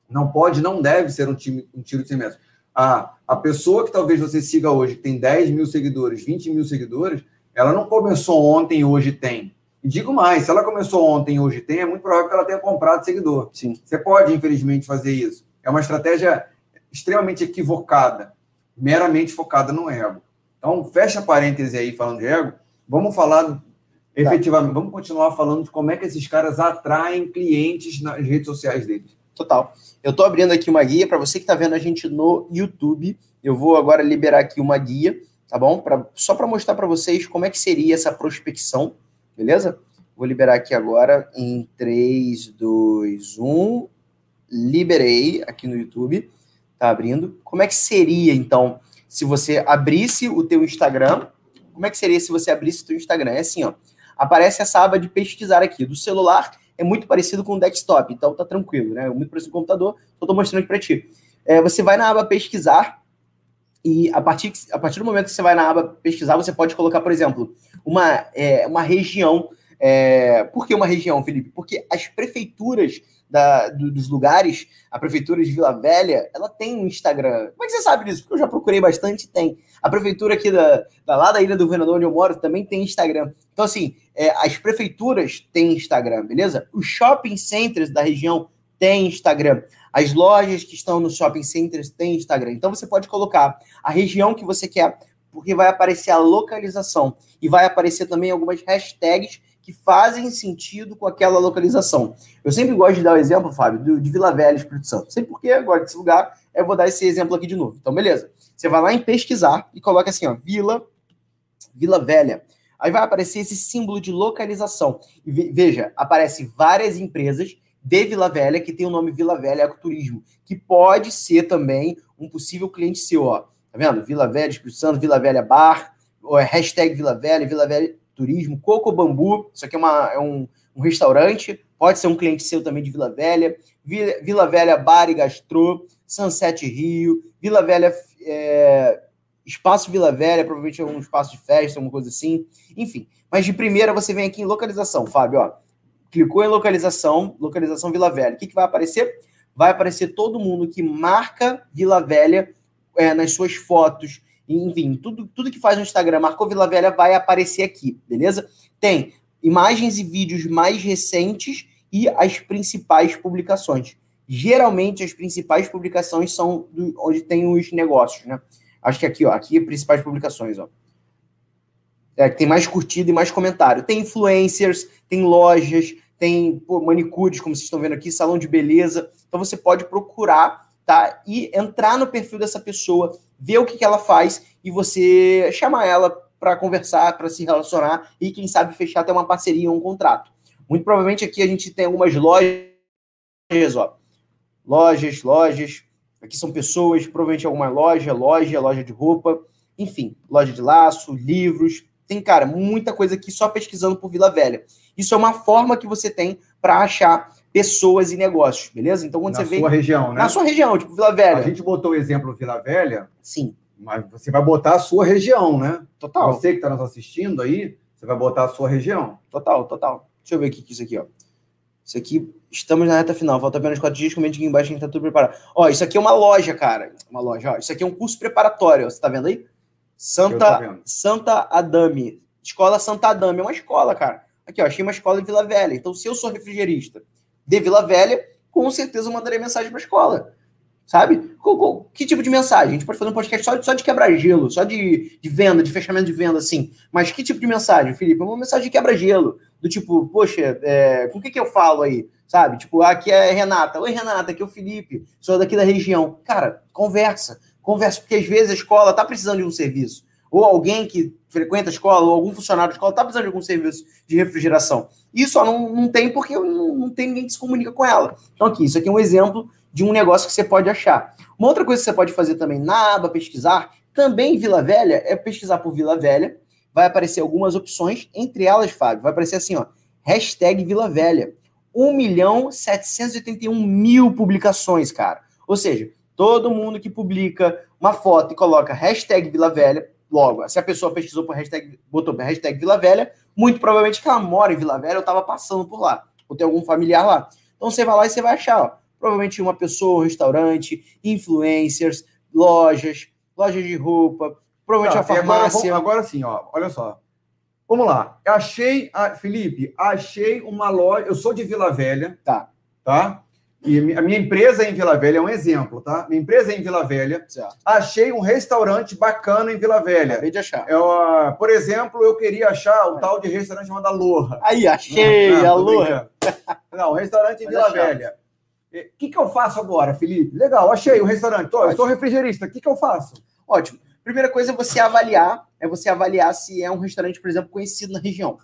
Não pode, não deve ser um, time, um tiro de 100 metros. A, a pessoa que talvez você siga hoje, que tem 10 mil seguidores, 20 mil seguidores, ela não começou ontem e hoje tem. E digo mais, se ela começou ontem e hoje tem, é muito provável que ela tenha comprado seguidor. Sim. Você pode, infelizmente, fazer isso. É uma estratégia extremamente equivocada, meramente focada no ego. Então, fecha parêntese aí falando de ego. Vamos falar tá. efetivamente, tá. vamos continuar falando de como é que esses caras atraem clientes nas redes sociais deles. Total. Eu estou abrindo aqui uma guia para você que está vendo a gente no YouTube. Eu vou agora liberar aqui uma guia, tá bom? Pra, só para mostrar para vocês como é que seria essa prospecção, beleza? Vou liberar aqui agora em 3, 2, 1. Liberei aqui no YouTube. Tá abrindo. Como é que seria, então, se você abrisse o teu Instagram, como é que seria se você abrisse o seu Instagram? É assim, ó. Aparece essa aba de pesquisar aqui. Do celular é muito parecido com o desktop, então tá tranquilo, né? É muito parecido com o computador, só tô mostrando aqui para ti. É, você vai na aba pesquisar e a partir, a partir do momento que você vai na aba pesquisar, você pode colocar, por exemplo, uma, é, uma região. É, por que uma região, Felipe? Porque as prefeituras da, do, dos lugares, a prefeitura de Vila Velha, ela tem um Instagram. Como é que você sabe disso? Porque eu já procurei bastante tem. A prefeitura aqui da, da lá da Ilha do Governador, onde eu moro, também tem Instagram. Então, assim, é, as prefeituras têm Instagram, beleza? Os shopping centers da região têm Instagram. As lojas que estão nos shopping centers têm Instagram. Então, você pode colocar a região que você quer, porque vai aparecer a localização. E vai aparecer também algumas hashtags que fazem sentido com aquela localização. Eu sempre gosto de dar o exemplo, Fábio, de Vila Velha, Espírito Santo. Sei porque agora desse lugar, eu vou dar esse exemplo aqui de novo. Então, beleza. Você vai lá em pesquisar e coloca assim, ó, Vila, Vila Velha. Aí vai aparecer esse símbolo de localização. E veja, aparece várias empresas de Vila Velha que tem o nome Vila Velha Ecoturismo, que pode ser também um possível cliente seu, ó. Tá vendo? Vila Velha, Espírito Santo, Vila Velha Bar, ou é hashtag Vila Velha, Vila Velha turismo, Coco Bambu, isso aqui é, uma, é um, um, restaurante, pode ser um cliente seu também de Vila Velha, Vila, Vila Velha Bar e Gastro, Sunset Rio, Vila Velha, é, Espaço Vila Velha, provavelmente é um espaço de festa, alguma coisa assim, enfim. Mas de primeira você vem aqui em localização, Fábio, ó. Clicou em localização, localização Vila Velha. O que, que vai aparecer? Vai aparecer todo mundo que marca Vila Velha é, nas suas fotos, enfim, tudo, tudo que faz no Instagram, marcou Vila Velha, vai aparecer aqui, beleza? Tem imagens e vídeos mais recentes e as principais publicações. Geralmente, as principais publicações são do, onde tem os negócios, né? Acho que aqui, ó, aqui principais publicações, ó. É, tem mais curtida e mais comentário. Tem influencers, tem lojas, tem pô, manicures, como vocês estão vendo aqui, salão de beleza. Então você pode procurar, tá? E entrar no perfil dessa pessoa, ver o que, que ela faz e você chamar ela para conversar, para se relacionar e, quem sabe, fechar até uma parceria ou um contrato. Muito provavelmente aqui a gente tem algumas lojas, ó. Lojas, lojas. Aqui são pessoas, provavelmente alguma loja, loja, loja de roupa, enfim, loja de laço, livros. Tem, cara, muita coisa aqui só pesquisando por Vila Velha. Isso é uma forma que você tem para achar pessoas e negócios, beleza? Então, quando na você vê. Na sua região, né? Na sua região, tipo Vila Velha. A gente botou o exemplo Vila Velha. Sim. Mas você vai botar a sua região, né? Total. Você que está nos assistindo aí, você vai botar a sua região. Total, total. Deixa eu ver o que é isso aqui, ó. Isso aqui, estamos na reta final, falta apenas quatro dias, comente aqui embaixo que a gente tá tudo preparado. Ó, isso aqui é uma loja, cara. Uma loja, ó. Isso aqui é um curso preparatório, ó. Você tá vendo aí? Santa, Santa Adame. Escola Santa Adame. É uma escola, cara. Aqui, ó. Achei uma escola em Vila Velha. Então, se eu sou refrigerista de Vila Velha, com certeza eu mandarei mensagem para a escola. Sabe? Que tipo de mensagem? A gente pode fazer um podcast só de, só de quebra-gelo, só de, de venda, de fechamento de venda, assim. Mas que tipo de mensagem, Felipe? Uma mensagem de quebra-gelo. Do tipo, poxa, é, com o que, que eu falo aí? Sabe? Tipo, aqui é Renata. Oi, Renata, aqui é o Felipe. Sou daqui da região. Cara, conversa. Conversa, porque às vezes a escola tá precisando de um serviço. Ou alguém que frequenta a escola, ou algum funcionário da escola tá precisando de algum serviço de refrigeração. Isso ó, não, não tem porque não, não tem ninguém que se comunica com ela. Então, aqui, isso aqui é um exemplo de um negócio que você pode achar. Uma outra coisa que você pode fazer também na aba pesquisar, também Vila Velha, é pesquisar por Vila Velha. Vai aparecer algumas opções, entre elas, Fábio, vai aparecer assim, ó, hashtag Vila Velha. 1 milhão 781 mil publicações, cara. Ou seja, todo mundo que publica uma foto e coloca hashtag Vila Velha, logo, se a pessoa pesquisou por hashtag, botou hashtag Vila Velha, muito provavelmente que ela mora em Vila Velha ou estava passando por lá, ou tem algum familiar lá. Então você vai lá e você vai achar, ó, provavelmente uma pessoa, restaurante, influencers, lojas, lojas de roupa, provavelmente tá, uma farmácia. Agora, agora sim, ó, olha só. Vamos lá. Eu achei, Felipe, achei uma loja. Eu sou de Vila Velha. Tá. Tá? E a minha empresa é em Vila Velha é um exemplo, tá? Minha empresa é em Vila Velha. Certo. Achei um restaurante bacana em Vila Velha. Acabei de achar. Eu, uh, por exemplo, eu queria achar o tal de restaurante chamado Aloha. Aí, achei, não, não, Aloha. Não, restaurante em Vila Velha. O que, que eu faço agora, Felipe? Legal, achei o restaurante. Oh, eu sou refrigerista. O que, que eu faço? Ótimo. Primeira coisa é você avaliar, é você avaliar se é um restaurante, por exemplo, conhecido na região.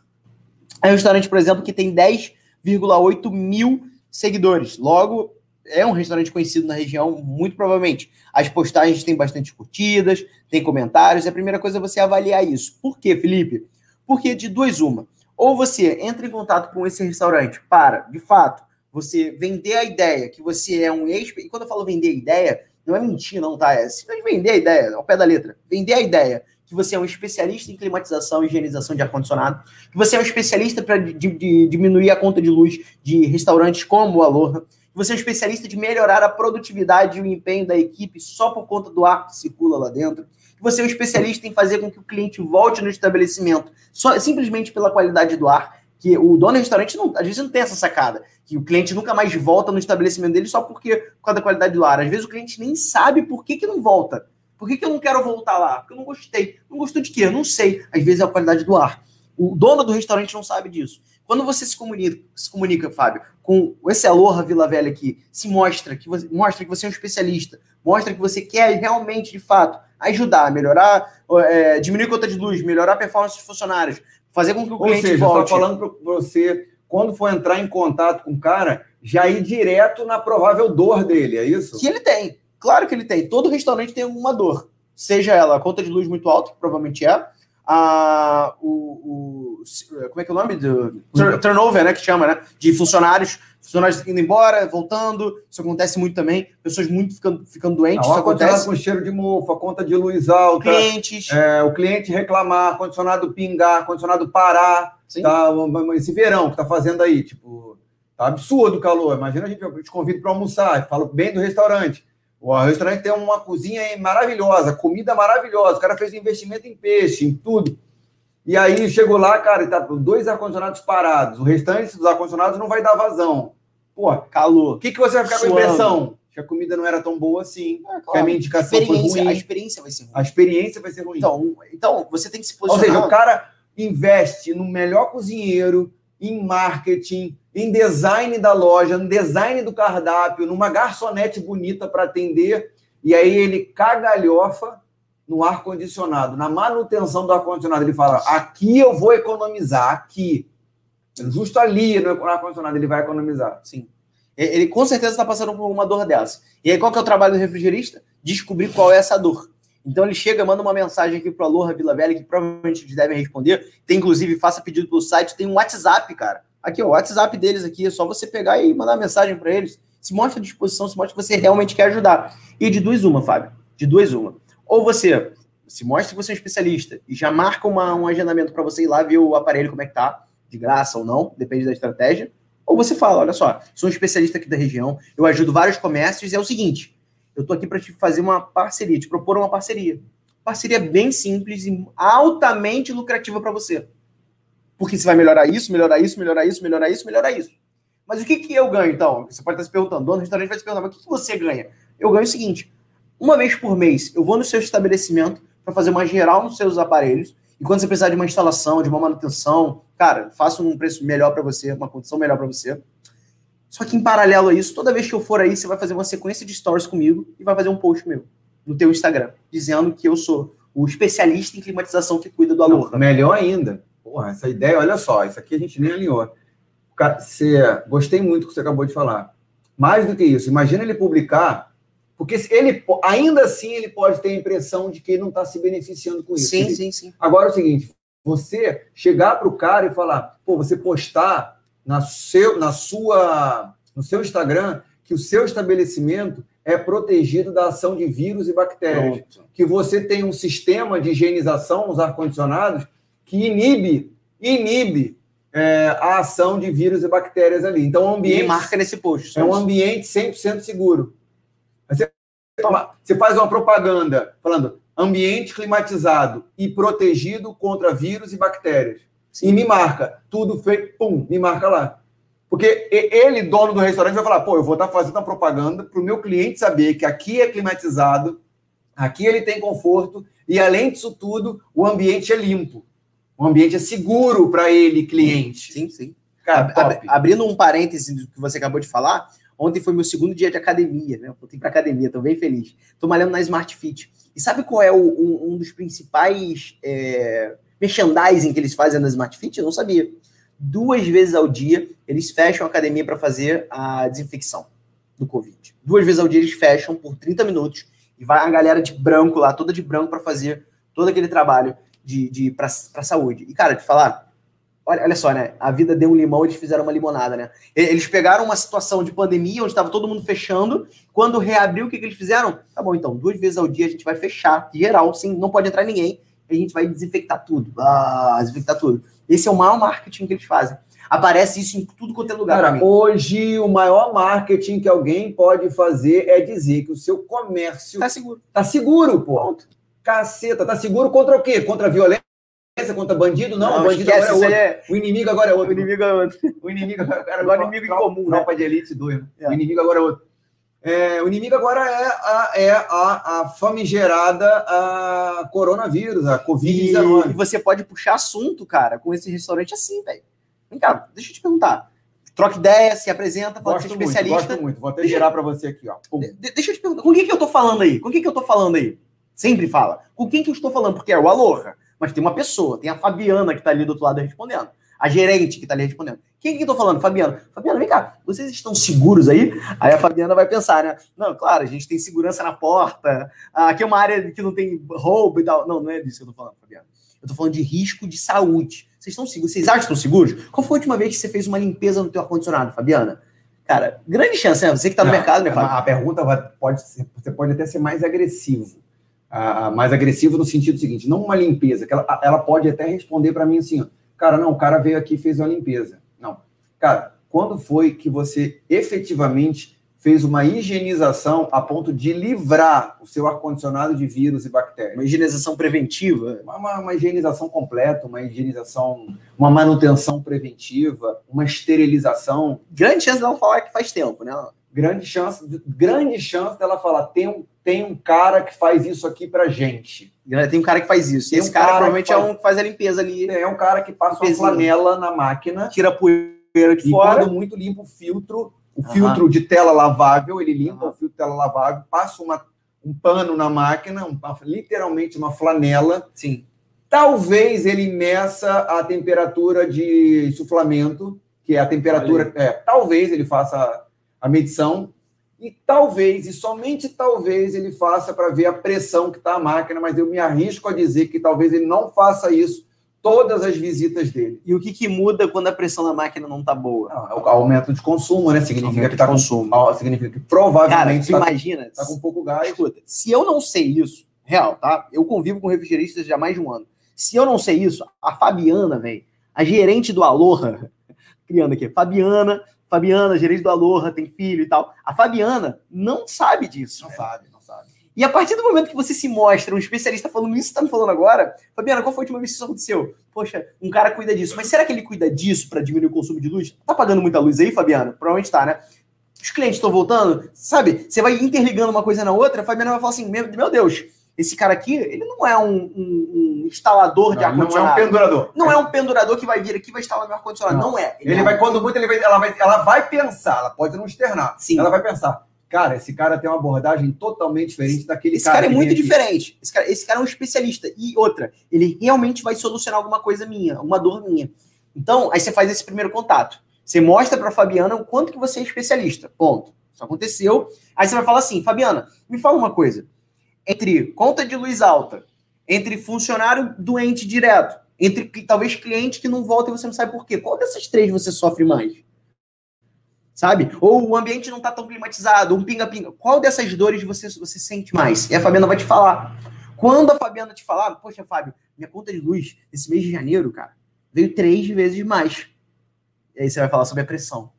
É um restaurante, por exemplo, que tem 10,8 mil seguidores. Logo, é um restaurante conhecido na região, muito provavelmente. As postagens têm bastante curtidas, tem comentários. A primeira coisa é você avaliar isso. Por quê, Felipe? Porque de duas uma. Ou você entra em contato com esse restaurante para, de fato, você vender a ideia que você é um ex... E quando eu falo vender a ideia, não é mentir, não, tá? É simplesmente vender a ideia, ao pé da letra. Vender a ideia que você é um especialista em climatização e higienização de ar-condicionado, que você é um especialista para diminuir a conta de luz de restaurantes como o Aloha, que você é um especialista de melhorar a produtividade e o empenho da equipe só por conta do ar que circula lá dentro, que você é um especialista em fazer com que o cliente volte no estabelecimento só simplesmente pela qualidade do ar, que o dono do restaurante não, às vezes não tem essa sacada, que o cliente nunca mais volta no estabelecimento dele só porque por causa da qualidade do ar. Às vezes o cliente nem sabe por que, que não volta. Por que, que eu não quero voltar lá? Porque eu não gostei. Não gostou de quê? Eu não sei. Às vezes é a qualidade do ar. O dono do restaurante não sabe disso. Quando você se comunica, se comunica, Fábio, com esse Aloha Vila Velha aqui, se mostra que você mostra que você é um especialista, mostra que você quer realmente, de fato, ajudar, melhorar, é, diminuir a conta de luz, melhorar a performance dos funcionários, fazer com que o Ou cliente seja, volte. Eu falando para você, quando for entrar em contato com o cara, já ir direto na provável dor dele, é isso? Que ele tem. Claro que ele tem. Todo restaurante tem alguma dor. Seja ela a conta de luz muito alta, que provavelmente é, a, o, o, como é que é o nome? Do, turnover, né? Que chama, né? De funcionários, funcionários indo embora, voltando. Isso acontece muito também. Pessoas muito ficando, ficando doentes. Não, isso acontece. com cheiro de mofo, a conta de luz alta. Clientes. É, o cliente reclamar, condicionado pingar, condicionado parar. Sim. Tá, esse verão que tá fazendo aí, tipo, tá absurdo o calor. Imagina a gente, eu te convido para almoçar, falo bem do restaurante. O restaurante tem uma cozinha maravilhosa, comida maravilhosa. O cara fez um investimento em peixe, em tudo. E aí chegou lá, cara, e tá dois ar-condicionados parados. O restante dos ar-condicionados não vai dar vazão. Pô, calor. O que, que você vai ficar Suando. com a impressão? Que a comida não era tão boa assim. É, claro. Que a minha indicação foi ruim. A experiência vai ser ruim. A experiência vai ser ruim. Então, então você tem que se posicionar. Ou seja, o cara investe no melhor cozinheiro, em marketing, em design da loja, no design do cardápio, numa garçonete bonita para atender, e aí ele cagalhofa no ar-condicionado, na manutenção do ar-condicionado. Ele fala: aqui eu vou economizar, aqui. Justo ali no ar-condicionado ele vai economizar. Sim. Ele com certeza está passando por uma dor dessa. E aí, qual que é o trabalho do refrigerista? Descobrir qual é essa dor. Então ele chega, manda uma mensagem aqui para o Aloha Vila Velha, que provavelmente eles devem responder. Tem, inclusive, faça pedido pelo site, tem um WhatsApp, cara. Aqui, o WhatsApp deles aqui, é só você pegar e mandar mensagem para eles. Se mostra à disposição, se mostra que você realmente quer ajudar. E de duas uma, Fábio. De duas uma. Ou você se mostra que você é um especialista e já marca uma, um agendamento para você ir lá ver o aparelho como é que tá, de graça ou não, depende da estratégia. Ou você fala, olha só, sou um especialista aqui da região, eu ajudo vários comércios e é o seguinte, eu tô aqui para te fazer uma parceria, te propor uma parceria. Parceria bem simples e altamente lucrativa para você. Porque você vai melhorar isso, melhorar isso, melhorar isso, melhorar isso, melhorar isso. Mas o que, que eu ganho, então? Você pode estar se perguntando, dono do restaurante vai se perguntar, mas o que, que você ganha? Eu ganho o seguinte: uma vez por mês, eu vou no seu estabelecimento para fazer uma geral nos seus aparelhos. E quando você precisar de uma instalação, de uma manutenção, cara, faço um preço melhor para você, uma condição melhor para você. Só que em paralelo a isso, toda vez que eu for aí, você vai fazer uma sequência de stories comigo e vai fazer um post meu no teu Instagram, dizendo que eu sou o especialista em climatização que cuida do aluno. Melhor ainda. Porra, essa ideia, olha só, isso aqui a gente nem alinhou. Você, gostei muito do que você acabou de falar. Mais do que isso, imagina ele publicar, porque ele ainda assim ele pode ter a impressão de que ele não está se beneficiando com isso. Sim, sim, sim. Agora é o seguinte: você chegar para o cara e falar, pô, você postar na seu, na sua, no seu Instagram que o seu estabelecimento é protegido da ação de vírus e bactérias, Pronto. que você tem um sistema de higienização nos ar-condicionados que inibe, inibe é, a ação de vírus e bactérias ali. Então, o ambiente. E marca nesse post. É um ambiente 100% seguro. Você, você faz uma propaganda falando ambiente climatizado e protegido contra vírus e bactérias. E me marca. Tudo feito, pum, me marca lá. Porque ele, dono do restaurante, vai falar: pô, eu vou estar fazendo uma propaganda para o meu cliente saber que aqui é climatizado, aqui ele tem conforto, e além disso tudo, o ambiente é limpo. O ambiente é seguro para ele, cliente. Sim, sim. Cara, Ab abrindo um parêntese do que você acabou de falar, ontem foi meu segundo dia de academia, né? Eu voltei para academia, estou bem feliz. Estou malhando na Smart Fit. E sabe qual é o, um, um, dos principais é, merchandising que eles fazem na Smart Fit? Eu não sabia. Duas vezes ao dia, eles fecham a academia para fazer a desinfecção. do Covid. Duas vezes ao dia eles fecham por 30 minutos e vai a galera de branco lá, toda de branco, para fazer todo aquele trabalho de, de para saúde. E, cara, te falar, olha, olha só, né? A vida deu um limão e eles fizeram uma limonada, né? Eles pegaram uma situação de pandemia onde estava todo mundo fechando. Quando reabriu, o que, que eles fizeram? Tá bom, então, duas vezes ao dia a gente vai fechar, geral, sim, não pode entrar ninguém. A gente vai desinfectar tudo. Ah, desinfectar tudo. Esse é o maior marketing que eles fazem. Aparece isso em tudo quanto é lugar. Cara, hoje o maior marketing que alguém pode fazer é dizer que o seu comércio tá seguro. Tá seguro, pô. Ponto. Caceta, tá seguro contra o quê? Contra a violência? Contra bandido? Não, não o bandido agora é outro. É... O inimigo agora é outro. O inimigo é outro. O inimigo agora, agora é inimigo em comum. Né? Tropa né? de Elite 2. É. O inimigo agora é outro. É, o inimigo agora é a, é a, a famigerada a coronavírus, a Covid-19. E, você pode puxar assunto, cara, com esse restaurante assim, velho. Vem cá, deixa eu te perguntar. Troca ideia, se apresenta, pode ser especialista. Muito, gosto muito. Vou até deixa, girar para você aqui, ó. De, deixa eu te perguntar, com quem que eu tô falando aí? Com quem que eu tô falando aí? Sempre fala. Com quem que eu estou falando? Porque é o Aloha. Mas tem uma pessoa, tem a Fabiana que tá ali do outro lado respondendo. A gerente que tá ali respondendo. Quem que eu tô falando? Fabiana. Fabiana, vem cá. Vocês estão seguros aí? Aí a Fabiana vai pensar, né? Não, claro, a gente tem segurança na porta. Aqui é uma área que não tem roubo e tal. Não, não é disso que eu tô falando, Fabiana. Eu tô falando de risco de saúde. Vocês estão seguros? Vocês acham que estão seguros? Qual foi a última vez que você fez uma limpeza no teu ar-condicionado, Fabiana? Cara, grande chance, né? Você que está no mercado, né, Fábio? A pergunta pode ser, você pode até ser mais agressivo. Uh, mais agressivo no sentido seguinte, não uma limpeza, que ela, ela pode até responder para mim assim, ó, cara, não, o cara veio aqui e fez uma limpeza. Não. Cara, quando foi que você efetivamente fez uma higienização a ponto de livrar o seu ar-condicionado de vírus e bactérias. Uma higienização preventiva? Uma, uma, uma, higienização completa, uma higienização, uma manutenção preventiva, uma esterilização. Grande chance dela falar que faz tempo, né? Grande chance, grande chance dela falar, tem um, tem um cara que faz isso aqui pra gente. Tem um cara que faz isso. Esse cara, cara provavelmente faz... é um que faz a limpeza ali. É um cara que passa uma flanela na máquina. Tira a poeira de fora. muito limpa o filtro o filtro de tela lavável, ele limpa o filtro de tela lavável, passa uma, um pano na máquina, literalmente uma flanela. Sim. Talvez ele meça a temperatura de suflamento, que é a temperatura. É, talvez ele faça a medição. E talvez, e somente talvez, ele faça para ver a pressão que está a máquina, mas eu me arrisco a dizer que talvez ele não faça isso todas as visitas dele. E o que, que muda quando a pressão da máquina não está boa? Não, é o aumento de consumo, né? Significa que está com consumo. Significa que provavelmente Cara, tá, imagina, está com pouco gás. Escuta, se eu não sei isso, real, tá? Eu convivo com refrigeristas já há mais de um ano. Se eu não sei isso, a Fabiana, velho, a gerente do Aloha, criando aqui, Fabiana, Fabiana, gerente do Aloha, tem filho e tal. A Fabiana não sabe disso. Não véio. sabe, não sabe. E a partir do momento que você se mostra um especialista falando isso que está me falando agora, Fabiana, qual foi a última vez que isso aconteceu? Poxa, um cara cuida disso. Mas será que ele cuida disso para diminuir o consumo de luz? Tá pagando muita luz aí, Fabiana? Provavelmente tá, né? Os clientes estão voltando, sabe? Você vai interligando uma coisa na outra, a Fabiana vai falar assim: meu Deus, esse cara aqui, ele não é um, um, um instalador de ar-condicionado. Não é um pendurador. Não é um pendurador que vai vir aqui e vai instalar meu ar-condicionado. Não. não. é. Ele, ele é vai, quando muito, ele vai, ela, vai, ela vai pensar, ela pode não externar. Sim. Ela vai pensar Cara, esse cara tem uma abordagem totalmente diferente daquele esse cara. Esse cara é muito diferente. Esse cara, esse cara é um especialista. E outra, ele realmente vai solucionar alguma coisa minha, uma dor minha. Então, aí você faz esse primeiro contato. Você mostra para Fabiana o quanto que você é especialista. Ponto. Isso aconteceu. Aí você vai falar assim, Fabiana, me fala uma coisa. Entre conta de luz alta, entre funcionário doente direto, entre talvez cliente que não volta e você não sabe por quê. Qual dessas três você sofre mais? sabe? Ou o ambiente não está tão climatizado, um pinga-pinga. Qual dessas dores você, você sente mais? E a Fabiana vai te falar. Quando a Fabiana te falar, poxa, Fábio, minha conta de luz esse mês de janeiro, cara, veio três vezes mais. E aí você vai falar sobre a pressão.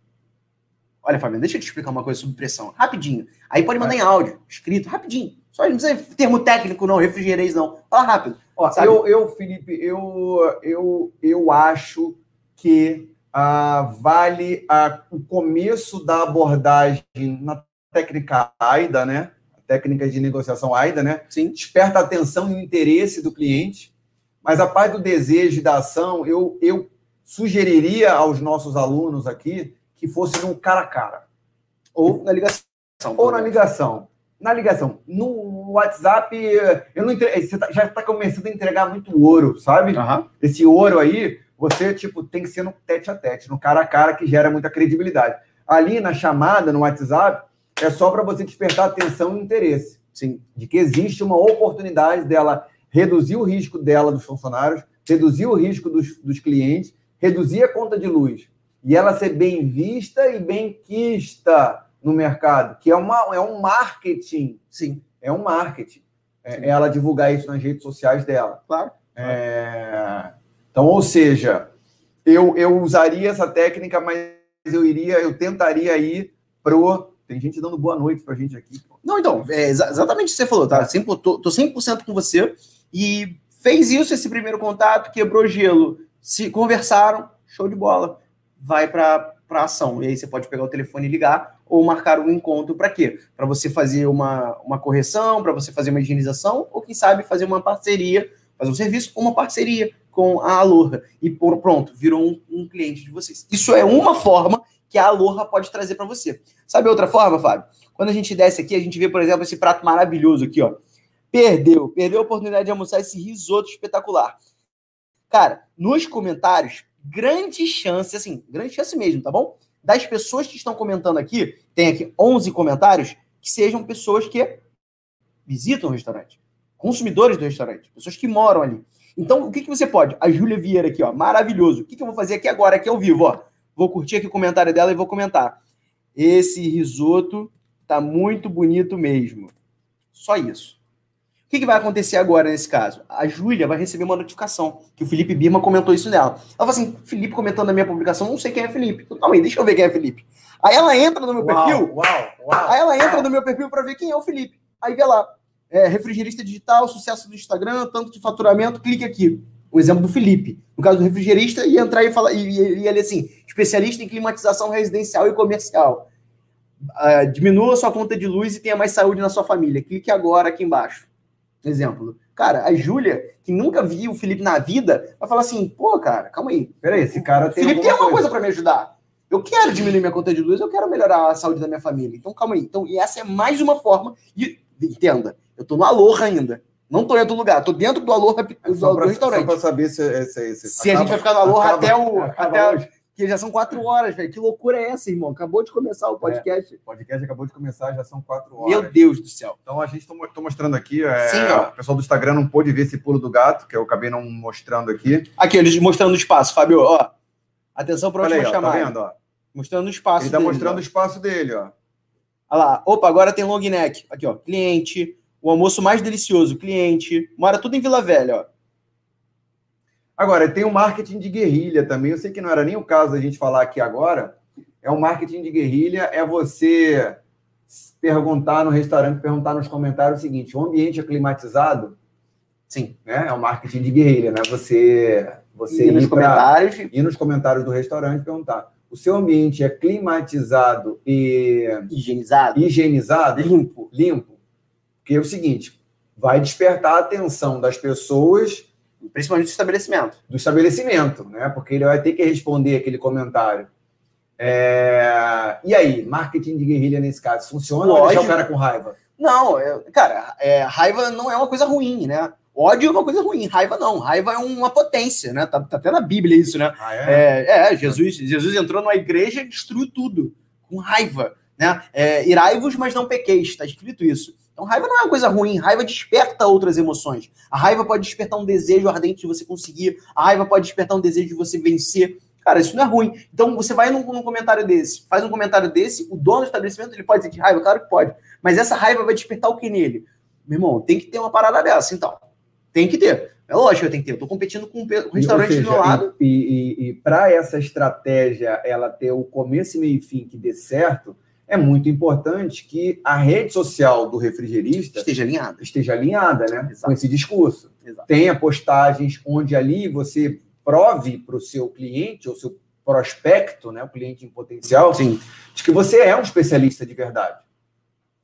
Olha, Fabiana, deixa eu te explicar uma coisa sobre pressão. Rapidinho. Aí pode mandar em áudio, escrito, rapidinho. Só não precisa termo técnico, não, refrigereis, não. Fala rápido. Ó, eu, eu, Felipe, eu, eu, eu acho que ah, vale ah, o começo da abordagem na técnica AIDA, né? A técnica de negociação AIDA, né? Sim. Desperta a atenção e o interesse do cliente, mas a parte do desejo e da ação, eu, eu sugeriria aos nossos alunos aqui que fosse num cara a cara. Ou na ligação. Ou na ligação. Na ligação. No WhatsApp, eu não entre... você tá, já está começando a entregar muito ouro, sabe? Uhum. Esse ouro aí, você tipo tem que ser no tete a tete, no cara a cara, que gera muita credibilidade. Ali na chamada, no WhatsApp, é só para você despertar atenção e interesse. Sim. De que existe uma oportunidade dela reduzir o risco dela dos funcionários, reduzir o risco dos, dos clientes, reduzir a conta de luz e ela ser bem vista e bem quista no mercado, que é, uma, é um marketing. Sim. É um marketing. É, ela divulgar isso nas redes sociais dela. Claro. É... Então, ou seja, eu, eu usaria essa técnica, mas eu iria, eu tentaria ir pro. Tem gente dando boa noite pra gente aqui. Não, então, é exatamente o que você falou, tá? Sempre, tô, tô 100% com você. E fez isso, esse primeiro contato, quebrou gelo, se conversaram, show de bola. Vai para ação. E aí você pode pegar o telefone e ligar ou marcar um encontro para quê? Para você fazer uma, uma correção, para você fazer uma higienização, ou quem sabe fazer uma parceria, fazer um serviço uma parceria com a Aloha. E por, pronto, virou um, um cliente de vocês. Isso é uma forma que a Aloha pode trazer para você. Sabe outra forma, Fábio? Quando a gente desce aqui, a gente vê, por exemplo, esse prato maravilhoso aqui, ó. Perdeu, perdeu a oportunidade de almoçar esse risoto espetacular. Cara, nos comentários, grande chance, assim, grande chance mesmo, tá bom? Das pessoas que estão comentando aqui, tem aqui 11 comentários, que sejam pessoas que visitam o restaurante, consumidores do restaurante, pessoas que moram ali. Então, o que, que você pode? A Júlia Vieira aqui, ó, maravilhoso. O que, que eu vou fazer aqui agora, aqui ao vivo, ó? Vou curtir aqui o comentário dela e vou comentar. Esse risoto tá muito bonito mesmo. Só isso. O que, que vai acontecer agora nesse caso? A Júlia vai receber uma notificação, que o Felipe Birma comentou isso nela. Ela falou assim: Felipe comentando na minha publicação, não sei quem é Felipe. Calma aí, deixa eu ver quem é Felipe. Aí ela entra no meu uau, perfil. Uau, uau, aí ela entra no meu perfil para ver quem é o Felipe. Aí vê lá. É, refrigerista digital, sucesso do Instagram, tanto de faturamento, clique aqui. O exemplo do Felipe. No caso do refrigerista, ia entrar e falar, e ler assim: especialista em climatização residencial e comercial. Uh, diminua sua conta de luz e tenha mais saúde na sua família. Clique agora aqui embaixo. Exemplo. Cara, a Júlia, que nunca viu o Felipe na vida, vai falar assim: pô, cara, calma aí. Peraí, esse cara tem. Felipe tem uma coisa para me ajudar. Eu quero diminuir minha conta de luz, eu quero melhorar a saúde da minha família. Então, calma aí. Então, e essa é mais uma forma. E entenda, eu tô no Aloha ainda. Não tô em outro lugar, tô dentro do Aloha do, só pra, do restaurante. Só para saber se, se, se, se acaba, a gente vai ficar no Aloha acaba, até o. Até, que já são quatro horas, velho. Que loucura é essa, irmão? Acabou de começar o podcast. É, o podcast acabou de começar, já são quatro horas. Meu Deus do céu. Então a gente está mostrando aqui. É, Sim, ó. O pessoal do Instagram não pôde ver esse pulo do gato, que eu acabei não mostrando aqui. Aqui, eles mostrando o espaço, Fábio, ó. Atenção para onde chamar. Tá vendo, ó? Mostrando o espaço. Ele está mostrando ó. o espaço dele, ó. Olha lá. Opa, agora tem long neck. Aqui, ó. Cliente. O almoço mais delicioso, cliente. Mora tudo em Vila Velha, ó. Agora, tem o marketing de guerrilha também. Eu sei que não era nem o caso da gente falar aqui agora. É o marketing de guerrilha, é você perguntar no restaurante, perguntar nos comentários o seguinte: o ambiente é climatizado? Sim. Né? É o marketing de guerrilha, né? Você, você ir, nos comentários. ir nos comentários do restaurante perguntar: o seu ambiente é climatizado e. Higienizado? Higienizado? Limpo. Limpo. Porque é o seguinte: vai despertar a atenção das pessoas Principalmente do estabelecimento. Do estabelecimento, né? Porque ele vai ter que responder aquele comentário. É... E aí, marketing de guerrilha nesse caso, funciona Lógico. ou deixar o cara com raiva? Não, é, cara, é, raiva não é uma coisa ruim, né? Ódio é uma coisa ruim, raiva não. Raiva é uma potência, né? Tá, tá até na Bíblia isso, né? Ah, é? é? É, Jesus, Jesus entrou numa igreja e destruiu tudo, com raiva. Né? É, Irai-vos, mas não pequeis, está escrito isso. Então, raiva não é uma coisa ruim, raiva desperta outras emoções. A raiva pode despertar um desejo ardente de você conseguir, a raiva pode despertar um desejo de você vencer. Cara, isso não é ruim. Então, você vai num, num comentário desse, faz um comentário desse, o dono do estabelecimento ele pode sentir raiva, claro que pode. Mas essa raiva vai despertar o que nele? Meu irmão, tem que ter uma parada dessa, então. Tem que ter. É lógico que eu tenho que ter. Eu tô competindo com um restaurante seja, do meu lado. E, e, e para essa estratégia ela ter o começo, meio e fim que dê certo, é muito importante que a rede social do refrigerista esteja alinhada, esteja alinhada né, Exato. com esse discurso. Exato. Tenha postagens onde ali você prove para o seu cliente ou seu prospecto, né, o cliente em potencial, Sim. de que você é um especialista de verdade.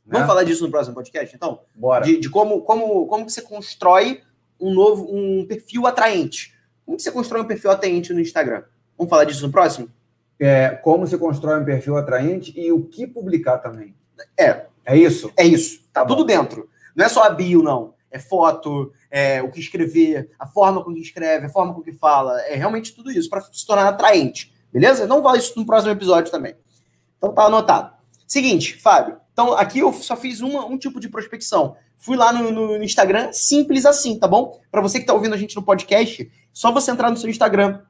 Né? Vamos falar disso no próximo podcast, então? Bora. De, de, como, como, como que você constrói um novo um perfil atraente. Como que você constrói um perfil atraente no Instagram? Vamos falar disso no próximo? É, como se constrói um perfil atraente e o que publicar também. É. É isso? É isso. Tá, tá tudo dentro. Não é só a bio, não. É foto, é o que escrever, a forma com que escreve, a forma com que fala. É realmente tudo isso para se tornar atraente. Beleza? Não vale isso no próximo episódio também. Então tá anotado. Seguinte, Fábio. Então, aqui eu só fiz uma, um tipo de prospecção. Fui lá no, no Instagram, simples assim, tá bom? Para você que está ouvindo a gente no podcast, só você entrar no seu Instagram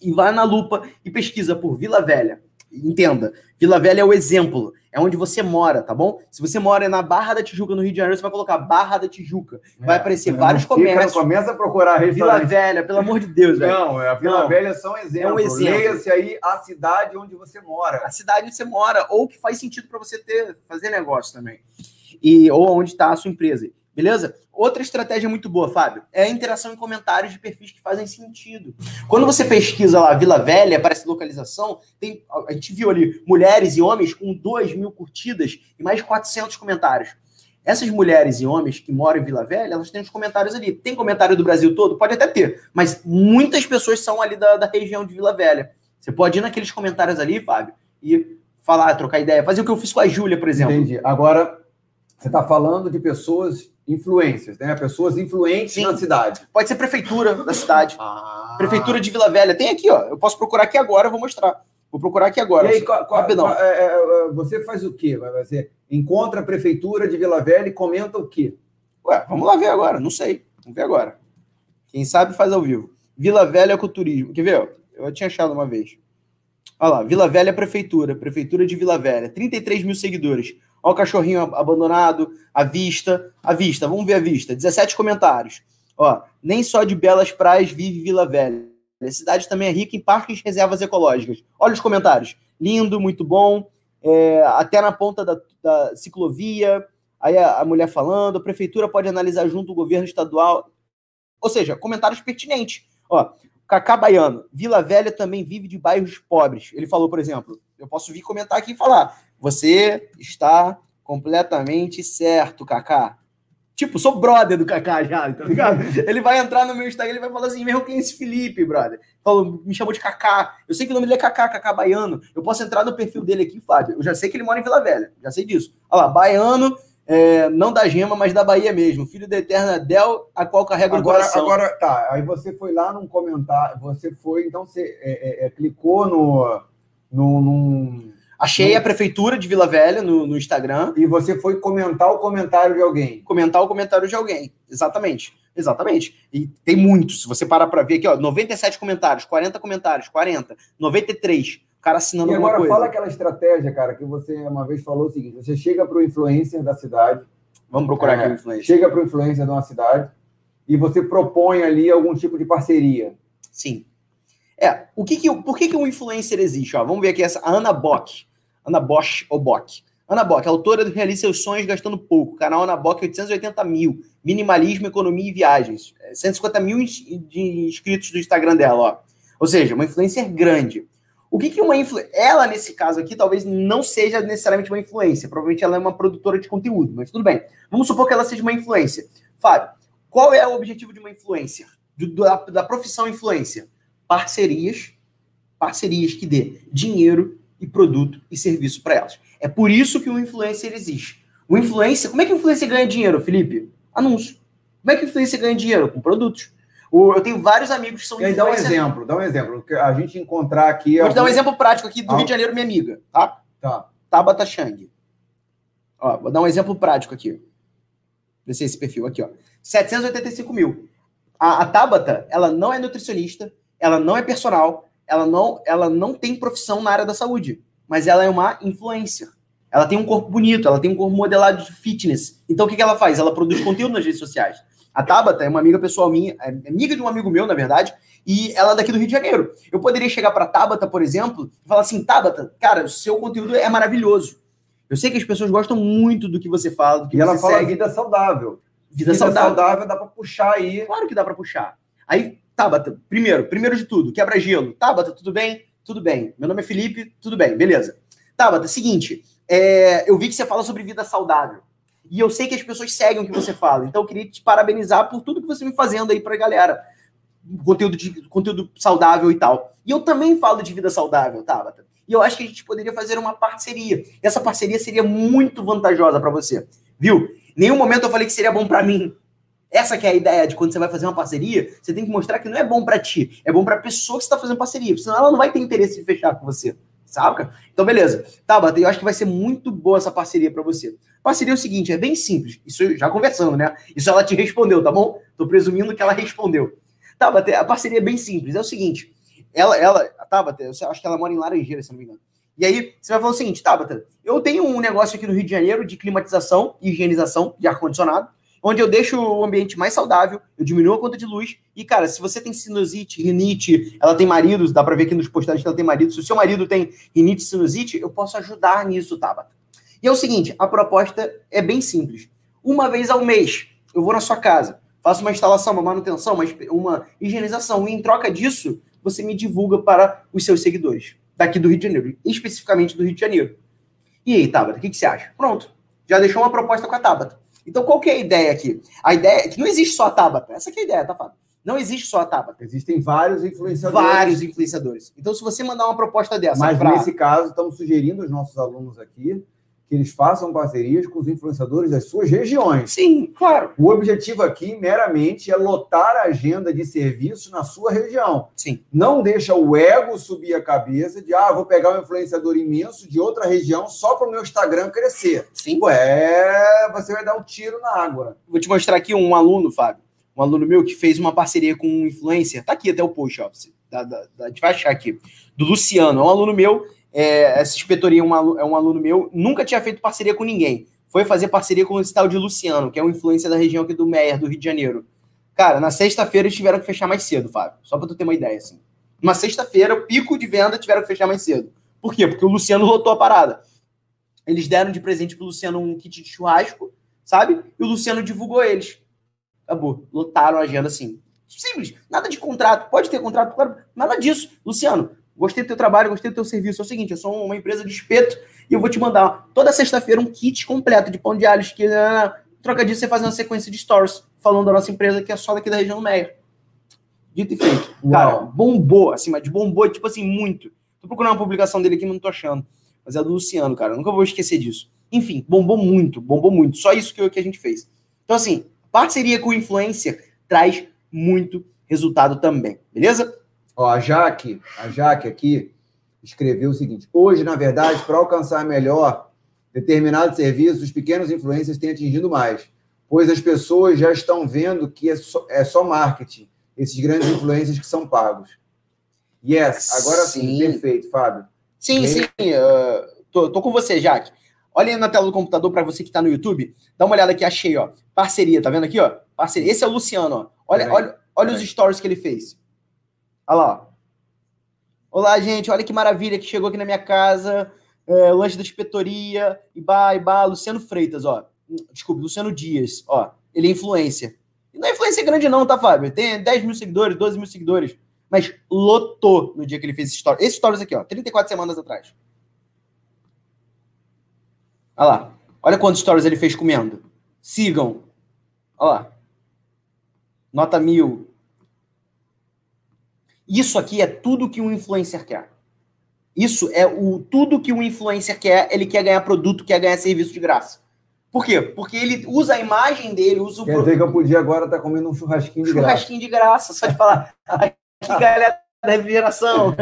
e vai na lupa e pesquisa por Vila Velha. Entenda, Vila Velha é o exemplo, é onde você mora, tá bom? Se você mora na Barra da Tijuca, no Rio de Janeiro, você vai colocar Barra da Tijuca. Vai é, aparecer vários fica, comércios. Começa a procurar Vila Velha, pelo amor de Deus, velho. Não, é a Vila Não, Velha são exemplos. É um exemplo. Leia-se aí a cidade onde você mora. A cidade onde você mora, ou que faz sentido para você ter, fazer negócio também. E, ou onde está a sua empresa. Beleza? Outra estratégia muito boa, Fábio, é a interação em comentários de perfis que fazem sentido. Quando você pesquisa lá Vila Velha, aparece localização, tem, a gente viu ali mulheres e homens com 2 mil curtidas e mais de 400 comentários. Essas mulheres e homens que moram em Vila Velha, elas têm os comentários ali. Tem comentário do Brasil todo? Pode até ter, mas muitas pessoas são ali da, da região de Vila Velha. Você pode ir naqueles comentários ali, Fábio, e falar, trocar ideia, fazer o que eu fiz com a Júlia, por exemplo. Entendi. Agora, você está falando de pessoas influências, né? Pessoas influentes Sim. na cidade. Pode ser prefeitura da cidade. Ah. Prefeitura de Vila Velha. Tem aqui, ó. Eu posso procurar aqui agora, eu vou mostrar. Vou procurar aqui agora. E aí, qual, qual, qual, é, é, é, você faz o quê? Vai ser, encontra a prefeitura de Vila Velha e comenta o quê? Ué, vamos lá ver agora. Não sei. Vamos ver agora. Quem sabe faz ao vivo. Vila Velha com turismo. Quer ver? Eu tinha achado uma vez. Olha lá, Vila Velha Prefeitura. Prefeitura de Vila Velha. 33 mil seguidores. Olha o cachorrinho abandonado, a vista, a vista, vamos ver a vista. 17 comentários. Ó, nem só de belas praias vive Vila Velha. A cidade também é rica em parques e reservas ecológicas. Olha os comentários. Lindo, muito bom. É, até na ponta da, da ciclovia. Aí a, a, mulher falando, a prefeitura pode analisar junto o governo estadual. Ou seja, comentários pertinentes. Ó, Cacá Baiano, Vila Velha também vive de bairros pobres. Ele falou, por exemplo, eu posso vir comentar aqui e falar: você está completamente certo, Kaká. Tipo, sou brother do Kaká já, tá ligado? ele vai entrar no meu Instagram e vai falar assim: meu, quem é esse Felipe, brother? Falou, me chamou de Kaká. Eu sei que o nome dele é Kaká, Kaká Baiano. Eu posso entrar no perfil dele aqui, Fábio. Eu já sei que ele mora em Vila Velha, já sei disso. Olha lá, Baiano, é, não da Gema, mas da Bahia mesmo. Filho da Eterna Del, a qual carrega agora, o coração. Agora, tá, aí você foi lá num comentário, você foi, então você é, é, é clicou no, no, num Achei a prefeitura de Vila Velha no, no, Instagram. E você foi comentar o comentário de alguém. Comentar o comentário de alguém. Exatamente. Exatamente. E tem muitos. Se você parar para ver aqui, ó, 97 comentários, 40 comentários, 40, 93. O cara assinando e alguma agora coisa. fala aquela estratégia, cara, que você uma vez falou o seguinte: você chega para o influencer da cidade. Vamos procurar é, aqui o influencer. Chega para o influencer de uma cidade e você propõe ali algum tipo de parceria. Sim. É, o que que, por que, que um influencer existe? Ó, vamos ver aqui essa Ana Bock. Ana Bosch ou Bock. Ana Bock, autora do Realize Seus Sonhos Gastando Pouco. Canal Ana Bock, 880 mil. Minimalismo, Economia e Viagens. 150 é, mil de inscritos do Instagram dela, ó. Ou seja, uma influencer grande. O que, que uma influência. Ela, nesse caso aqui, talvez não seja necessariamente uma influência. Provavelmente ela é uma produtora de conteúdo, mas tudo bem. Vamos supor que ela seja uma influência. Fábio, qual é o objetivo de uma influência? Da, da profissão influência? Parcerias. Parcerias que dê dinheiro e produto e serviço para elas. É por isso que o influencer existe. O influencer, como é que o influencer ganha dinheiro, Felipe? Anúncio. Como é que o influencer ganha dinheiro? Com produtos. Eu tenho vários amigos que são influencers. Dá um exemplo, dá um exemplo. A gente encontrar aqui. Vou algum... te dar um exemplo prático aqui do ah. Rio de Janeiro, minha amiga, tá? Tá. Tabata Chang. Ó, vou dar um exemplo prático aqui. Ver esse perfil aqui, ó. 785 mil. A, a Tabata, ela não é nutricionista, ela não é personal, ela não, ela não tem profissão na área da saúde, mas ela é uma influencer. Ela tem um corpo bonito, ela tem um corpo modelado de fitness. Então o que, que ela faz? Ela produz conteúdo nas redes sociais. A Tabata é uma amiga pessoal minha, é amiga de um amigo meu, na verdade, e ela é daqui do Rio de Janeiro. Eu poderia chegar para Tabata, por exemplo, e falar assim: Tabata, cara, o seu conteúdo é maravilhoso. Eu sei que as pessoas gostam muito do que você fala, do que e você ela fala segue. vida saudável. Vida, vida saudável. saudável dá para puxar aí. Claro que dá para puxar. Aí Tabata, primeiro, primeiro de tudo, quebra gelo. Tabata, tudo bem? Tudo bem. Meu nome é Felipe, tudo bem, beleza. Tabata, seguinte, é, eu vi que você fala sobre vida saudável. E eu sei que as pessoas seguem o que você fala. Então eu queria te parabenizar por tudo que você vem fazendo aí pra galera. Conteúdo, de, conteúdo saudável e tal. E eu também falo de vida saudável, Tabata. E eu acho que a gente poderia fazer uma parceria. Essa parceria seria muito vantajosa para você. Viu? Nenhum momento eu falei que seria bom para mim. Essa que é a ideia de quando você vai fazer uma parceria, você tem que mostrar que não é bom para ti, é bom para a pessoa que está fazendo parceria, senão ela não vai ter interesse de fechar com você. Saca? Então, beleza. Tabata, eu acho que vai ser muito boa essa parceria para você. Parceria é o seguinte, é bem simples. Isso já conversando, né? Isso ela te respondeu, tá bom? Tô presumindo que ela respondeu. Tabata, a parceria é bem simples. É o seguinte, ela, ela, Tabata, eu acho que ela mora em Laranjeira, se não me engano. E aí, você vai falar o seguinte, Tabata, eu tenho um negócio aqui no Rio de Janeiro de climatização e higienização de ar-condicionado onde eu deixo o ambiente mais saudável, eu diminuo a conta de luz. E, cara, se você tem sinusite, rinite, ela tem marido, dá pra ver aqui nos postagens que ela tem marido. Se o seu marido tem rinite, sinusite, eu posso ajudar nisso, Tabata. E é o seguinte, a proposta é bem simples. Uma vez ao mês, eu vou na sua casa, faço uma instalação, uma manutenção, uma, uma higienização, e em troca disso, você me divulga para os seus seguidores, daqui do Rio de Janeiro, especificamente do Rio de Janeiro. E aí, Tabata, o que, que você acha? Pronto, já deixou uma proposta com a Tabata. Então, qual que é a ideia aqui? A ideia é que não existe só a Tabata. Essa é a ideia, tá, Fábio? Não existe só a Tabata. Existem vários influenciadores. Vários influenciadores. Então, se você mandar uma proposta dessa. Mas pra... nesse caso, estamos sugerindo aos nossos alunos aqui que eles façam parcerias com os influenciadores das suas regiões. Sim, claro. O objetivo aqui, meramente, é lotar a agenda de serviço na sua região. Sim. Não deixa o ego subir a cabeça de, ah, vou pegar um influenciador imenso de outra região só para o meu Instagram crescer. Sim. Ué, você vai dar um tiro na água. Vou te mostrar aqui um aluno, Fábio, um aluno meu que fez uma parceria com um influencer. Tá aqui até o post, ó. Da, da, da, a gente vai achar aqui. Do Luciano. É um aluno meu é, essa inspetoria é um, é um aluno meu, nunca tinha feito parceria com ninguém. Foi fazer parceria com esse tal de Luciano, que é um influência da região aqui do Meyer, do Rio de Janeiro. Cara, na sexta-feira eles tiveram que fechar mais cedo, Fábio. Só pra tu ter uma ideia, assim. Uma sexta-feira, o pico de venda tiveram que fechar mais cedo. Por quê? Porque o Luciano lotou a parada. Eles deram de presente pro Luciano um kit de churrasco, sabe? E o Luciano divulgou eles. Acabou. Lotaram a agenda assim. Simples. Nada de contrato. Pode ter contrato, claro. Nada disso. Luciano, Gostei do teu trabalho, gostei do teu serviço. É o seguinte, eu sou uma empresa de espeto e eu vou te mandar toda sexta-feira um kit completo de pão de alhos que troca disso você faz uma sequência de stories falando da nossa empresa que é só daqui da região do Meia. Dito e feito. Uau. Cara, bombou, assim, mas bombou, tipo assim, muito. Tô procurando uma publicação dele aqui, mas não tô achando. Mas é do Luciano, cara. Nunca vou esquecer disso. Enfim, bombou muito, bombou muito. Só isso que, que a gente fez. Então, assim, parceria com o influencer traz muito resultado também, beleza? Ó, a Jaque, a Jaque aqui escreveu o seguinte: hoje, na verdade, para alcançar melhor determinados serviços, os pequenos influencers têm atingido mais, pois as pessoas já estão vendo que é só, é só marketing, esses grandes influencers que são pagos. Yes, agora sim, sim perfeito, Fábio. Sim, sim, uh, tô, tô com você, Jaque. Olha aí na tela do computador para você que está no YouTube. Dá uma olhada aqui, achei, ó. Parceria, tá vendo aqui, ó? Parceria. Esse é o Luciano, ó. Olha, olha, olha os stories que ele fez. Olha lá. Olá, gente. Olha que maravilha que chegou aqui na minha casa. É, lanche da inspetoria. Ibá, Ibá. Luciano Freitas, ó. Desculpa, Luciano Dias. Ó, ele é influência. Não é influência grande, não, tá, Fábio? Tem 10 mil seguidores, 12 mil seguidores. Mas lotou no dia que ele fez esse story. Esse stories aqui, ó. 34 semanas atrás. Olha lá. Olha quantos stories ele fez comendo. Sigam. Olha lá. Nota mil. Isso aqui é tudo que um influencer quer. Isso é o tudo que um influencer quer. Ele quer ganhar produto, quer ganhar serviço de graça. Por quê? Porque ele usa a imagem dele, usa o Quer dizer que eu podia agora estar tá comendo um churrasquinho de churrasquinho graça. de graça, só de falar. Aqui, galera da refrigeração.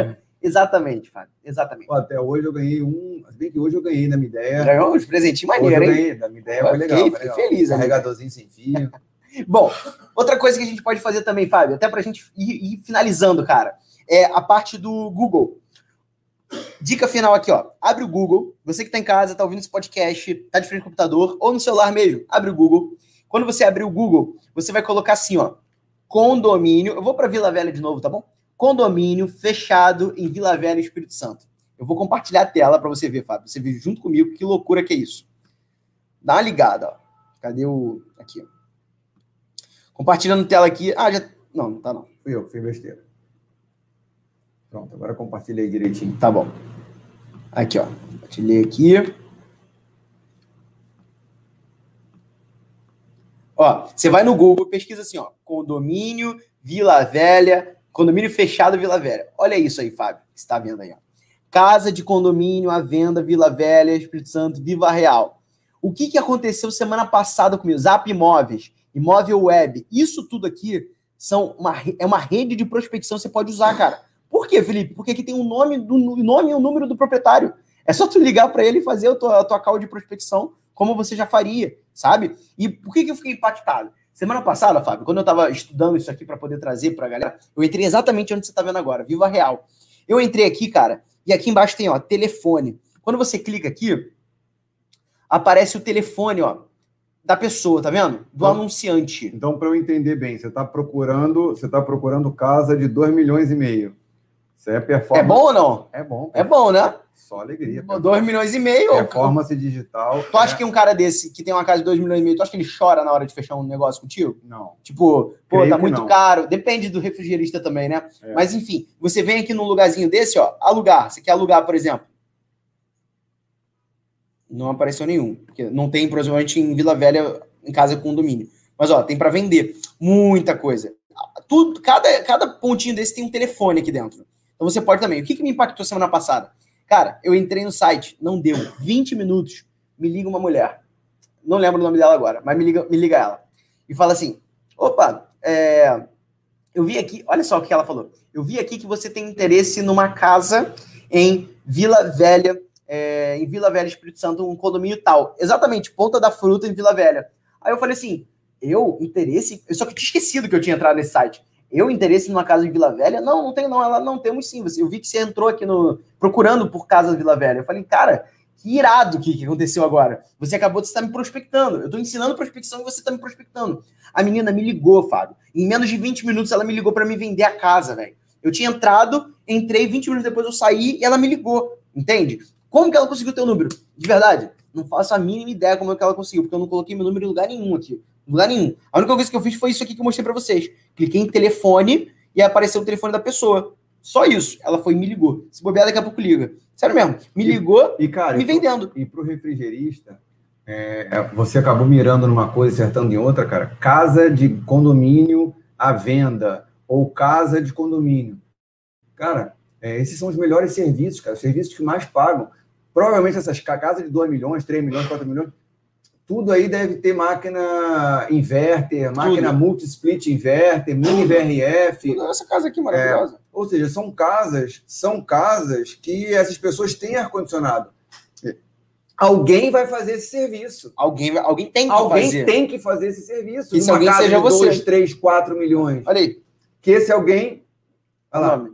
Exatamente, Fábio. Exatamente. Até hoje eu ganhei um. Se bem que hoje eu ganhei da minha ideia. Ganhou uns presentinhos maneiros, hein? Da minha ideia foi legal. Fiquei, foi legal. feliz. Carregadorzinho sem fio. Bom, outra coisa que a gente pode fazer também, Fábio, até para a gente ir, ir, finalizando, cara, é a parte do Google. Dica final aqui, ó. Abre o Google. Você que está em casa, está ouvindo esse podcast, está de frente ao computador ou no celular mesmo, abre o Google. Quando você abrir o Google, você vai colocar assim, ó, condomínio. Eu vou para Vila Velha de novo, tá bom? Condomínio fechado em Vila Velha, Espírito Santo. Eu vou compartilhar a tela para você ver, Fábio. Você vê junto comigo que loucura que é isso. Dá uma ligada, ó. Cadê o aqui? Ó. Compartilhando tela aqui. Ah, já. Não, não tá não. Fui eu, fui besteira. Pronto, agora compartilhei direitinho. Tá bom. Aqui, ó. Compartilhei aqui. Ó, você vai no Google, pesquisa assim, ó. Condomínio Vila Velha, condomínio fechado Vila Velha. Olha isso aí, Fábio. Você está vendo aí, ó. Casa de condomínio à venda Vila Velha, Espírito Santo, Viva Real. O que, que aconteceu semana passada comigo? Zap Imóveis imóvel web, isso tudo aqui são uma, é uma rede de prospecção que você pode usar, cara. Por quê, Felipe? Porque aqui tem o um nome, do, nome e o número do proprietário. É só tu ligar para ele e fazer a tua, a tua call de prospecção como você já faria, sabe? E por que, que eu fiquei impactado? Semana passada, Fábio, quando eu estava estudando isso aqui para poder trazer para a galera, eu entrei exatamente onde você está vendo agora, Viva Real. Eu entrei aqui, cara, e aqui embaixo tem, ó, telefone. Quando você clica aqui, aparece o telefone, ó, da pessoa, tá vendo? Do então, anunciante. Então, para eu entender bem, você está procurando, você tá procurando casa de 2 milhões e meio. Isso é performance. É bom ou não? É bom. É bom, né? Só alegria. 2 milhões e meio. Performance digital. Tu acha é... que um cara desse, que tem uma casa de 2 milhões e meio, tu acha que ele chora na hora de fechar um negócio contigo? Não. Tipo, pô, Creio tá muito não. caro. Depende do refrigerista também, né? É. Mas enfim, você vem aqui num lugarzinho desse, ó, alugar. Você quer alugar, por exemplo? Não apareceu nenhum. Porque não tem, provavelmente, em Vila Velha, em casa com condomínio. Mas, ó, tem para vender. Muita coisa. Tudo, cada, cada pontinho desse tem um telefone aqui dentro. Então você pode também. O que, que me impactou semana passada? Cara, eu entrei no site, não deu. 20 minutos, me liga uma mulher. Não lembro o nome dela agora, mas me liga, me liga ela. E fala assim: opa, é, eu vi aqui, olha só o que ela falou. Eu vi aqui que você tem interesse numa casa em Vila Velha, é, em Vila Velha, Espírito Santo, um condomínio tal. Exatamente, Ponta da Fruta em Vila Velha. Aí eu falei assim, eu, interesse, eu só que tinha esquecido que eu tinha entrado nesse site. Eu, interesse numa casa em Vila Velha? Não, não tem não. Ela não temos sim. Eu vi que você entrou aqui no procurando por casa em Vila Velha. Eu falei, cara, que irado que, que aconteceu agora. Você acabou de estar me prospectando. Eu estou ensinando prospecção e você está me prospectando. A menina me ligou, Fábio. Em menos de 20 minutos ela me ligou para me vender a casa, velho. Eu tinha entrado, entrei, 20 minutos depois eu saí e ela me ligou. Entende? Como que ela conseguiu o teu número? De verdade, não faço a mínima ideia como é que ela conseguiu, porque eu não coloquei meu número em lugar nenhum aqui lugar nenhum. A única coisa que eu fiz foi isso aqui que eu mostrei para vocês. Cliquei em telefone e apareceu o telefone da pessoa. Só isso. Ela foi e me ligou. Se bobear, daqui a pouco liga. Sério mesmo. Me ligou e, cara, me e vendendo. E pro refrigerista, é, é, você acabou mirando numa coisa, acertando em outra, cara. Casa de condomínio à venda ou casa de condomínio. Cara, é, esses são os melhores serviços, cara. Os serviços que mais pagam. Provavelmente essas casas de 2 milhões, 3 milhões, 4 milhões, tudo aí deve ter máquina inverter, máquina multi-split inverter, mini VRF. Tudo essa casa aqui maravilhosa. É, ou seja, são casas, são casas que essas pessoas têm ar-condicionado. Alguém vai fazer esse serviço. Alguém, alguém tem que alguém fazer. Alguém tem que fazer esse serviço. E se alguém casa seja de você. 2, 3, 4 milhões. Olha aí. Que esse alguém. Olha lá.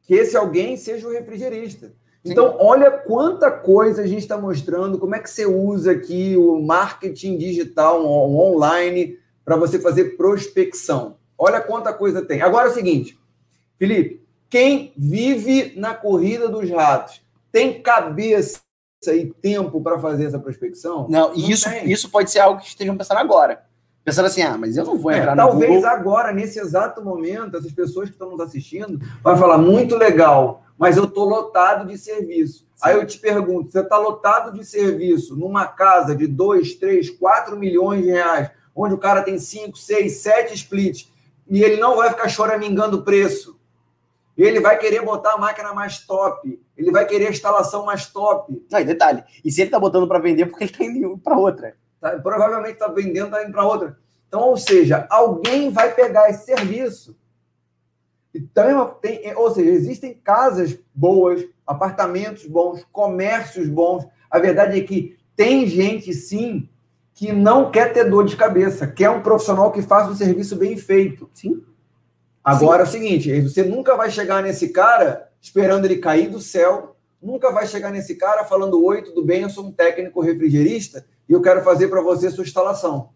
Que esse alguém seja o refrigerista. Então, olha quanta coisa a gente está mostrando, como é que você usa aqui o marketing digital, o online, para você fazer prospecção. Olha quanta coisa tem. Agora é o seguinte, Felipe, quem vive na corrida dos ratos tem cabeça e tempo para fazer essa prospecção? Não, não isso, isso pode ser algo que estejam pensando agora. Pensando assim, ah, mas eu não vou é, entrar é, Talvez Google. agora, nesse exato momento, essas pessoas que estão nos assistindo vão falar, muito legal, mas eu estou lotado de serviço. Sim. Aí eu te pergunto: você está lotado de serviço numa casa de 2, 3, 4 milhões de reais, onde o cara tem 5, 6, 7 splits, e ele não vai ficar choramingando o preço. Ele vai querer botar a máquina mais top. Ele vai querer a instalação mais top. Não, e detalhe, e se ele está botando para vender, porque ele está indo para outra. Tá, provavelmente está vendendo, está indo para outra. Então, ou seja, alguém vai pegar esse serviço então, tem, ou seja, existem casas boas, apartamentos bons, comércios bons. A verdade é que tem gente, sim, que não quer ter dor de cabeça, quer um profissional que faça um serviço bem feito. Sim. Agora sim. é o seguinte: você nunca vai chegar nesse cara esperando ele cair do céu, nunca vai chegar nesse cara falando: Oi, tudo bem? Eu sou um técnico refrigerista e eu quero fazer para você sua instalação.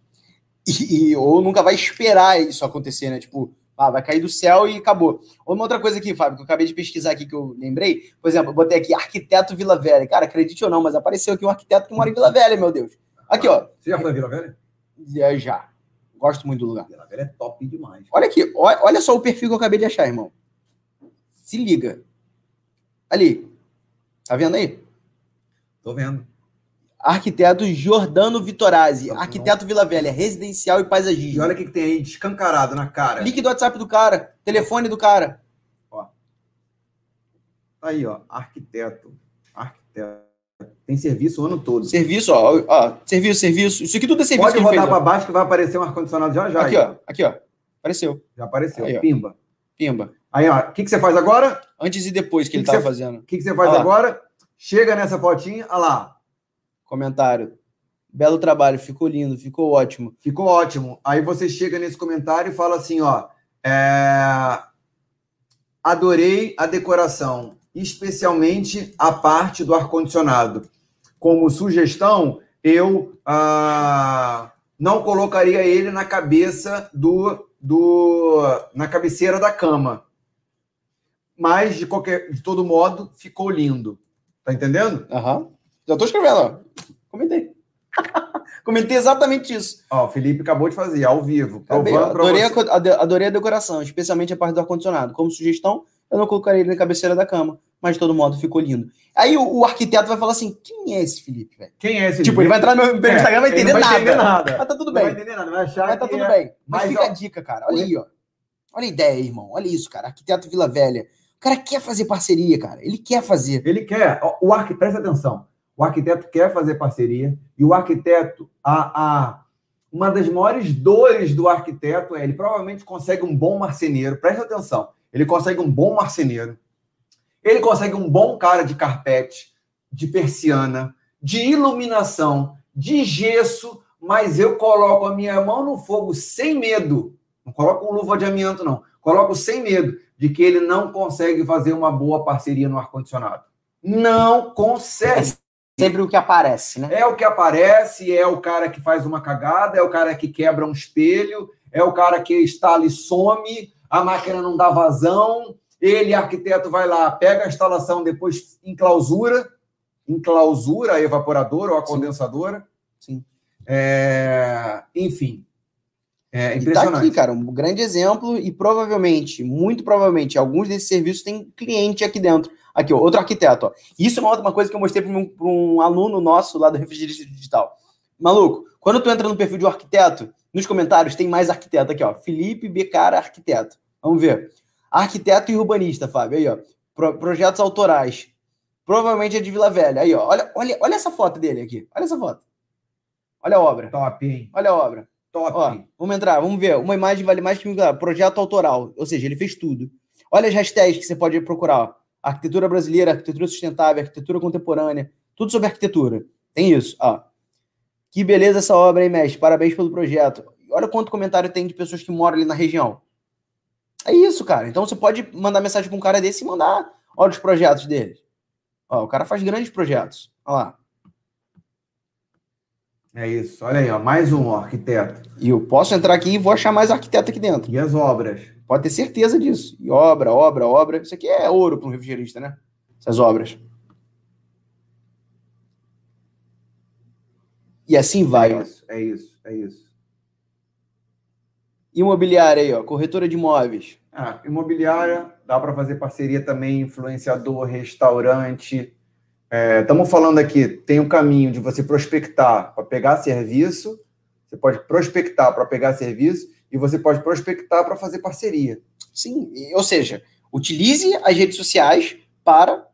E, e, ou nunca vai esperar isso acontecer, né? Tipo, ah, vai cair do céu e acabou. Uma outra coisa aqui, Fábio, que eu acabei de pesquisar aqui que eu lembrei, por exemplo, eu botei aqui arquiteto Vila Velha. Cara, acredite ou não, mas apareceu aqui um arquiteto que mora em Vila Velha, meu Deus. Aqui, ó. Você já foi em Vila Velha? Já, já. Gosto muito do lugar. Vila Velha é top demais. Olha aqui, olha só o perfil que eu acabei de achar, irmão. Se liga. Ali. Tá vendo aí? Tô vendo. Arquiteto Jordano Vitorazzi, arquiteto Vila Velha, residencial e paisagismo. E olha o que, que tem aí descancarado na cara. Link do WhatsApp do cara, telefone do cara. Ó. Tá aí, ó, arquiteto. Arquiteto. Tem serviço o ano todo. Serviço, ó, ó serviço, serviço. Isso aqui tudo é serviço. Pode rodar para baixo que vai aparecer um ar-condicionado já já. Aqui, ó, aqui, ó. Apareceu. Já apareceu. Aí, Pimba. Pimba. Aí, ó, o que, que você faz agora? Antes e depois que, que ele estava fazendo. O que, que você faz agora? Chega nessa fotinha, olha lá. Comentário. Belo trabalho, ficou lindo, ficou ótimo. Ficou ótimo. Aí você chega nesse comentário e fala assim, ó. É... Adorei a decoração, especialmente a parte do ar-condicionado. Como sugestão, eu ah, não colocaria ele na cabeça do, do na cabeceira da cama. Mas de qualquer de todo modo ficou lindo. Tá entendendo? Aham. Uhum. Já tô escrevendo, ó. Comentei. Comentei exatamente isso. Ó, o Felipe acabou de fazer, ao vivo. adorei, a, adorei a decoração, especialmente a parte do ar-condicionado. Como sugestão, eu não colocaria ele na cabeceira da cama, mas de todo modo ficou lindo. Aí o, o arquiteto vai falar assim: quem é esse Felipe, velho? Quem é esse Tipo, ele vai entrar no meu é, Instagram e vai entender não vai nada. Entender nada. Mas tá tudo bem. Não vai entender nada, vai achar mas tá tudo é... bem. Mas, mas fica ó, a dica, cara. Olha aí, ó. Olha a ideia, irmão. Olha isso, cara. Arquiteto Vila Velha. O cara quer fazer parceria, cara. Ele quer fazer. Ele quer. O arquiteto, presta atenção. O arquiteto quer fazer parceria e o arquiteto, a, a, uma das maiores dores do arquiteto é ele provavelmente consegue um bom marceneiro. Presta atenção. Ele consegue um bom marceneiro. Ele consegue um bom cara de carpete, de persiana, de iluminação, de gesso, mas eu coloco a minha mão no fogo sem medo. Não coloco um luva de amianto, não. Coloco sem medo de que ele não consegue fazer uma boa parceria no ar-condicionado. Não consegue. Sempre o que aparece, né? É o que aparece, é o cara que faz uma cagada, é o cara que quebra um espelho, é o cara que está ali some, a máquina não dá vazão, ele, arquiteto, vai lá, pega a instalação, depois enclausura, enclausura a evaporadora ou a condensadora. Sim. É, enfim, é impressionante. E tá aqui, cara, um grande exemplo e provavelmente, muito provavelmente, alguns desses serviços têm cliente aqui dentro. Aqui, ó, outro arquiteto. Ó. Isso é uma outra coisa que eu mostrei para um, um, aluno nosso lá do Refrigerista Digital. Maluco, quando tu entra no perfil de um arquiteto, nos comentários tem mais arquiteto aqui, ó. Felipe Becara Arquiteto. Vamos ver. Arquiteto e urbanista, Fábio. Aí, ó. Pro, projetos autorais. Provavelmente é de Vila Velha. Aí, ó. Olha, olha, olha essa foto dele aqui. Olha essa foto. Olha a obra. Top, hein? Olha a obra. Top. Ó, vamos entrar, vamos ver. Uma imagem vale mais que um projeto autoral. Ou seja, ele fez tudo. Olha as hashtags que você pode procurar. Ó. Arquitetura brasileira, arquitetura sustentável, arquitetura contemporânea. Tudo sobre arquitetura. Tem isso. Ó. Que beleza essa obra, hein, mestre? Parabéns pelo projeto. Olha quanto comentário tem de pessoas que moram ali na região. É isso, cara. Então você pode mandar mensagem para um cara desse e mandar. Olha os projetos dele. Ó, o cara faz grandes projetos. Olha lá. É isso. Olha aí, ó, mais um arquiteto. E eu posso entrar aqui e vou achar mais arquiteto aqui dentro. E as obras? Pode ter certeza disso. E obra, obra, obra. Isso aqui é ouro para um refrigerista, né? Essas obras. E assim vai. É isso, é isso, é isso. Imobiliária aí, ó, corretora de imóveis. Ah, imobiliária, dá para fazer parceria também, influenciador, restaurante, Estamos é, falando aqui, tem o um caminho de você prospectar para pegar serviço, você pode prospectar para pegar serviço e você pode prospectar para fazer parceria. Sim, ou seja, utilize as redes sociais para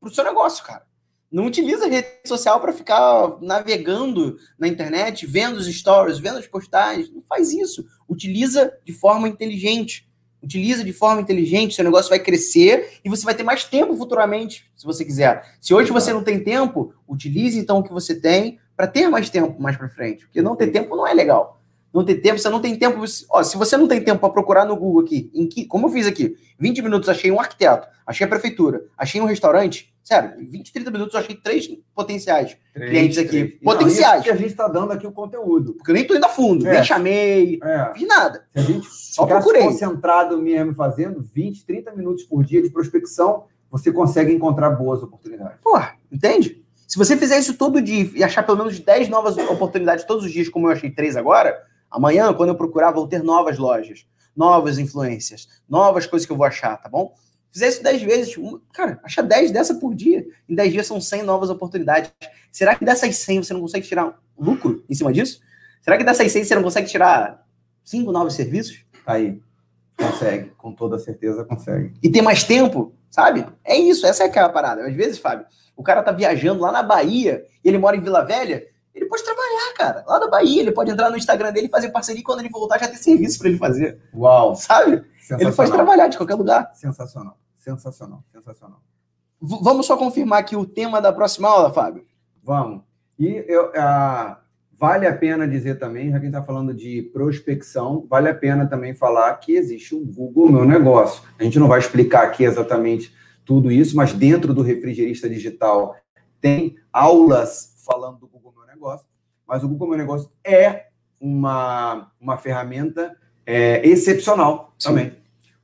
o seu negócio, cara. Não utilize a rede social para ficar navegando na internet, vendo os stories, vendo as postagens. Não faz isso. Utiliza de forma inteligente. Utiliza de forma inteligente, seu negócio vai crescer e você vai ter mais tempo futuramente, se você quiser. Se hoje você não tem tempo, utilize então o que você tem para ter mais tempo mais para frente. Porque não ter tempo não é legal. Não ter tempo, você não tem tempo. Ó, se você não tem tempo para procurar no Google aqui, em que, como eu fiz aqui, 20 minutos achei um arquiteto, achei a prefeitura, achei um restaurante, Sério, 20, 30 minutos eu achei três potenciais três, clientes aqui. Três. Potenciais. Não, que a gente está dando aqui o conteúdo. Porque eu nem tô indo a fundo, é. nem chamei, é. fiz nada. Se a gente só procurei. concentrado mesmo fazendo 20, 30 minutos por dia de prospecção, você consegue encontrar boas oportunidades. Porra, entende? Se você fizer isso todo dia e achar pelo menos 10 novas oportunidades todos os dias, como eu achei três agora, amanhã, quando eu procurar, vou ter novas lojas, novas influências, novas coisas que eu vou achar, tá bom? Fizer isso 10 vezes, cara, acha 10 dessa por dia. Em 10 dias são 100 novas oportunidades. Será que dessas 100 você não consegue tirar lucro em cima disso? Será que dessas 100 você não consegue tirar 5 novos serviços? Tá aí. Consegue, com toda certeza consegue. E ter mais tempo, sabe? É isso, essa é aquela parada. Às vezes, Fábio, o cara tá viajando lá na Bahia e ele mora em Vila Velha, ele pode trabalhar, cara. Lá da Bahia, ele pode entrar no Instagram dele e fazer parceria e quando ele voltar já ter serviço para ele fazer. Uau! Sabe? Ele pode trabalhar de qualquer lugar. Sensacional, sensacional, sensacional. V vamos só confirmar aqui o tema da próxima aula, Fábio? Vamos. E eu, a, vale a pena dizer também, já que está falando de prospecção, vale a pena também falar que existe o Google Meu Negócio. A gente não vai explicar aqui exatamente tudo isso, mas dentro do refrigerista digital tem aulas falando do Google Meu Negócio, mas o Google Meu Negócio é uma, uma ferramenta é, excepcional Sim. também.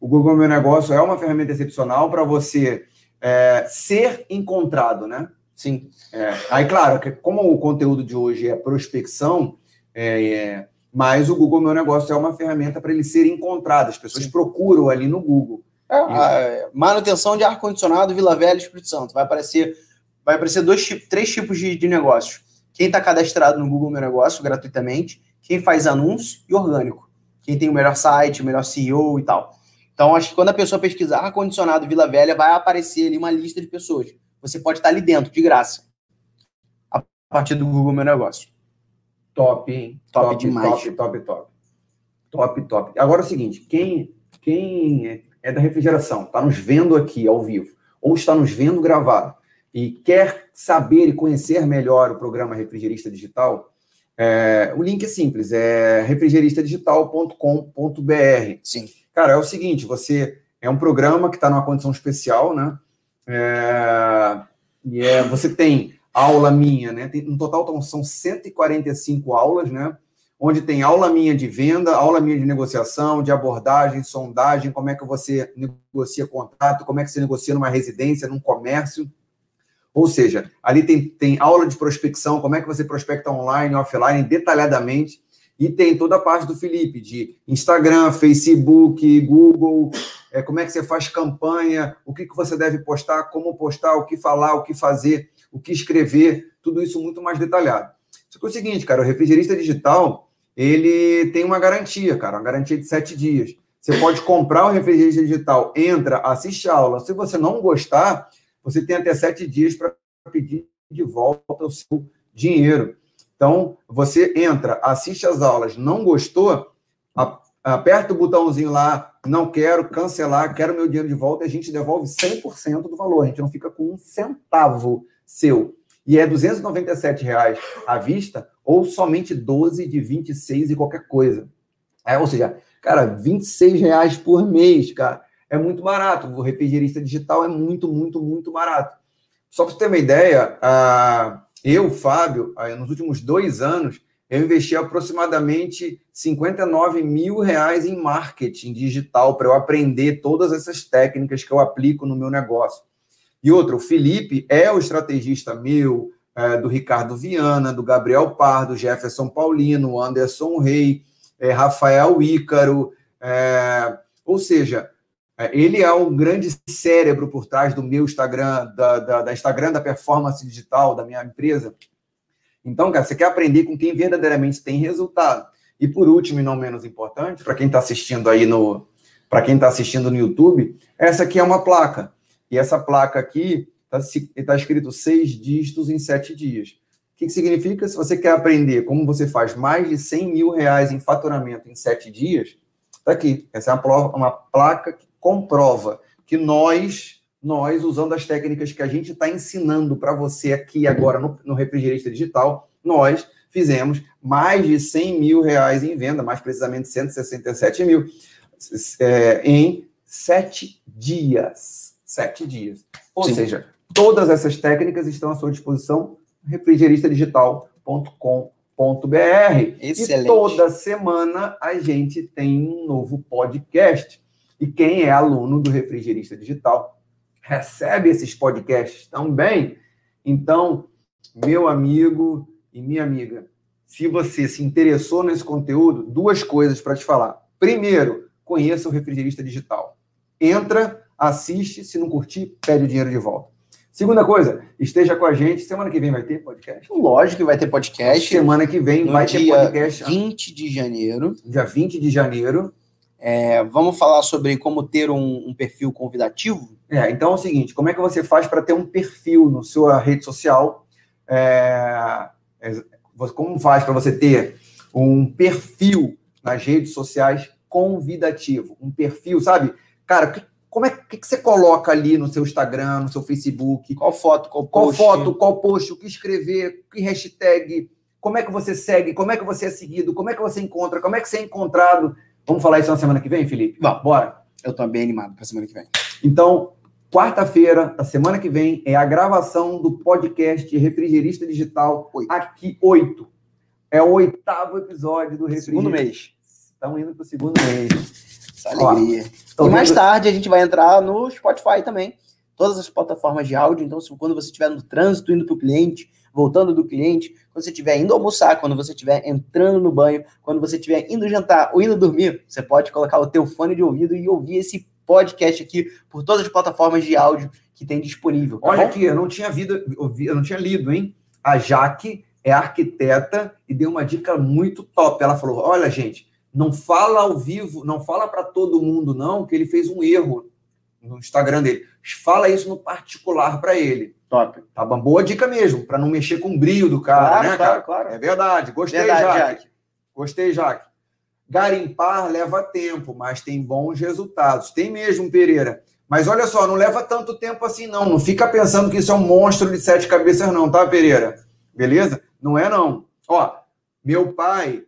O Google Meu Negócio é uma ferramenta excepcional para você é, ser encontrado, né? Sim. É, aí, claro, que como o conteúdo de hoje é prospecção, é, mas o Google Meu Negócio é uma ferramenta para ele ser encontrado. As pessoas Sim. procuram ali no Google. É, manutenção de ar-condicionado Vila Velha Espírito Santo. Vai aparecer, vai aparecer dois, três tipos de, de negócios. Quem está cadastrado no Google Meu Negócio gratuitamente, quem faz anúncio e orgânico. Quem tem o melhor site, o melhor CEO e tal. Então, acho que quando a pessoa pesquisar ar-condicionado Vila Velha, vai aparecer ali uma lista de pessoas. Você pode estar ali dentro, de graça. A partir do Google Meu Negócio. Top, hein? Top, top demais. Top, top, top. Top, top. Agora é o seguinte: quem, quem é da refrigeração, está nos vendo aqui ao vivo, ou está nos vendo gravado, e quer saber e conhecer melhor o programa Refrigerista Digital, é, o link é simples, é refrigeristadigital.com.br. Sim. Cara, é o seguinte, você é um programa que está numa condição especial, né? É, e é, você tem aula minha, né? Tem, no total então, são 145 aulas, né? Onde tem aula minha de venda, aula minha de negociação, de abordagem, sondagem, como é que você negocia contrato, como é que você negocia numa residência, num comércio. Ou seja, ali tem, tem aula de prospecção, como é que você prospecta online, offline, detalhadamente. E tem toda a parte do Felipe, de Instagram, Facebook, Google, é, como é que você faz campanha, o que, que você deve postar, como postar, o que falar, o que fazer, o que escrever, tudo isso muito mais detalhado. Só que é o seguinte, cara, o refrigerista digital, ele tem uma garantia, cara, uma garantia de sete dias. Você pode comprar o refrigerista digital, entra, assiste a aula. Se você não gostar, você tem até sete dias para pedir de volta o seu dinheiro. Então, você entra, assiste as aulas, não gostou, aperta o botãozinho lá, não quero cancelar, quero meu dinheiro de volta, a gente devolve 100% do valor. A gente não fica com um centavo seu. E é 297 reais à vista, ou somente 12 de 26 e qualquer coisa. É, ou seja, cara, 26 reais por mês, cara é muito barato. O refrigerista digital é muito, muito, muito barato. Só para você ter uma ideia, eu, Fábio, nos últimos dois anos, eu investi aproximadamente 59 mil reais em marketing digital para eu aprender todas essas técnicas que eu aplico no meu negócio. E outro, o Felipe é o estrategista meu, é, do Ricardo Viana, do Gabriel Pardo, Jefferson Paulino, Anderson Rei, é, Rafael Ícaro. É, ou seja, ele é o grande cérebro por trás do meu Instagram, da, da, da, Instagram da performance digital da minha empresa. Então, cara, você quer aprender com quem verdadeiramente tem resultado. E por último, e não menos importante, para quem está assistindo aí no. Para quem está assistindo no YouTube, essa aqui é uma placa. E essa placa aqui está tá escrito seis dígitos em sete dias. O que, que significa? Se você quer aprender como você faz mais de 100 mil reais em faturamento em sete dias, está aqui. Essa é uma, uma placa que comprova que nós, nós, usando as técnicas que a gente está ensinando para você aqui agora no, no Refrigerista Digital, nós fizemos mais de 100 mil reais em venda, mais precisamente 167 mil, é, em sete dias. Sete dias. Ou Sim. seja, todas essas técnicas estão à sua disposição refrigeristadigital.com.br. Excelente. E toda semana a gente tem um novo podcast. E quem é aluno do Refrigerista Digital recebe esses podcasts também. Então, meu amigo e minha amiga, se você se interessou nesse conteúdo, duas coisas para te falar. Primeiro, conheça o Refrigerista Digital. Entra, assiste, se não curtir, pede o dinheiro de volta. Segunda coisa, esteja com a gente. Semana que vem vai ter podcast? Lógico que vai ter podcast. Semana que vem vai ter podcast. 20 de janeiro. Dia 20 de janeiro. É, vamos falar sobre como ter um, um, perfil convidativo? É, então é o seguinte: como é que você faz para ter um perfil na sua rede social? É, é como faz para você ter um perfil nas redes sociais convidativo, um perfil, sabe? Cara, que, como é que, que você coloca ali no seu Instagram, no seu Facebook? Qual foto, qual post? Qual foto, qual post, o que escrever, que hashtag, como é que você segue, como é que você é seguido, como é que você encontra, como é que você é encontrado. Vamos falar isso na semana que vem, Felipe? Vamos, bora. Eu tô bem animado para semana que vem. Então, quarta-feira da semana que vem é a gravação do podcast Refrigerista Digital oito. aqui oito. É o oitavo episódio do Refrigerista. Segundo mês. Estamos indo para o segundo mês. Essa alegria. Ó, e mais tarde a gente vai entrar no Spotify também. Todas as plataformas de áudio. Então, se, quando você estiver no trânsito indo para o cliente, voltando do cliente, você estiver indo almoçar, quando você estiver entrando no banho, quando você estiver indo jantar ou indo dormir, você pode colocar o teu fone de ouvido e ouvir esse podcast aqui por todas as plataformas de áudio que tem disponível. Tá Olha bom? aqui, eu não tinha visto, eu não tinha lido, hein? A Jaque é arquiteta e deu uma dica muito top. Ela falou: "Olha, gente, não fala ao vivo, não fala para todo mundo não que ele fez um erro no Instagram dele. Fala isso no particular para ele. Top. Tá bom? Boa dica mesmo, para não mexer com o brilho do cara, claro, né, claro, cara? Claro, É verdade. Gostei, verdade, Jaque. Jaque. Gostei, Jaque. Garimpar leva tempo, mas tem bons resultados. Tem mesmo, Pereira. Mas olha só, não leva tanto tempo assim, não. Não fica pensando que isso é um monstro de sete cabeças, não, tá, Pereira? Beleza? Não é, não. Ó, meu pai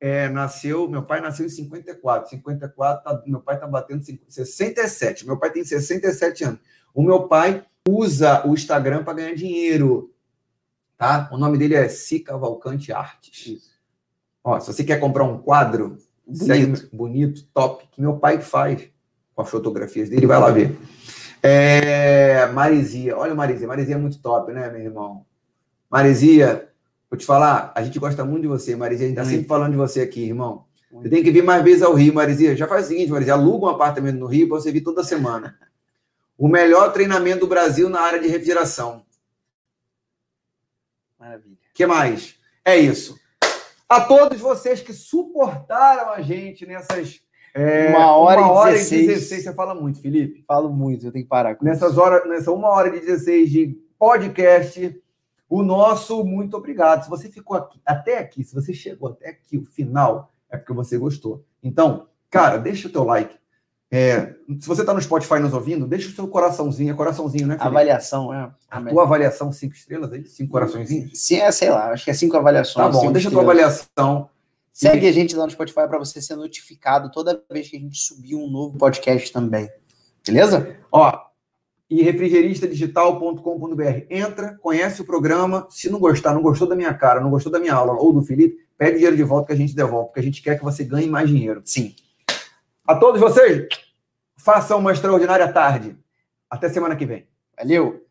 é, nasceu, meu pai nasceu em 54. 54, tá, meu pai tá batendo 67. Meu pai tem 67 anos. O meu pai usa o Instagram para ganhar dinheiro. Tá? O nome dele é Si Cavalcante Artes. Isso. Ó, se você quer comprar um quadro bonito, segue, bonito top, que meu pai faz com as fotografias dele, vai lá ver. É, Marizia, olha Marizia, Marizia é muito top, né, meu irmão? Marizia, vou te falar, a gente gosta muito de você, Marizia, a gente tá sempre falando de você aqui, irmão. Você tem que vir mais vezes ao Rio, Marizia. Já faz o seguinte, Marizia, aluga um apartamento no Rio para você vir toda semana. O melhor treinamento do Brasil na área de refrigeração. Maravilha. O que mais? É isso. A todos vocês que suportaram a gente nessas. É, uma hora, uma hora e 16. 16. Você fala muito, Felipe? Falo muito, eu tenho que parar com Nessas isso. horas, nessa uma hora e 16 de podcast, o nosso muito obrigado. Se você ficou aqui, até aqui, se você chegou até aqui, o final, é porque você gostou. Então, cara, deixa o teu like. É, se você está no Spotify nos ouvindo, deixa o seu coraçãozinho, é coraçãozinho, né? Felipe? Avaliação, é. A tua avaliação, cinco estrelas aí? Cinco coraçõezinhos? Sim, é, sei lá, acho que é cinco avaliações. Tá bom, deixa a tua avaliação. Segue e... a gente lá no Spotify para você ser notificado toda vez que a gente subir um novo podcast também. Beleza? Ó, e refrigeristadigital.com.br. Entra, conhece o programa. Se não gostar, não gostou da minha cara, não gostou da minha aula ou do Felipe, pede dinheiro de volta que a gente devolve, porque a gente quer que você ganhe mais dinheiro. Sim. A todos vocês, façam uma extraordinária tarde. Até semana que vem. Valeu!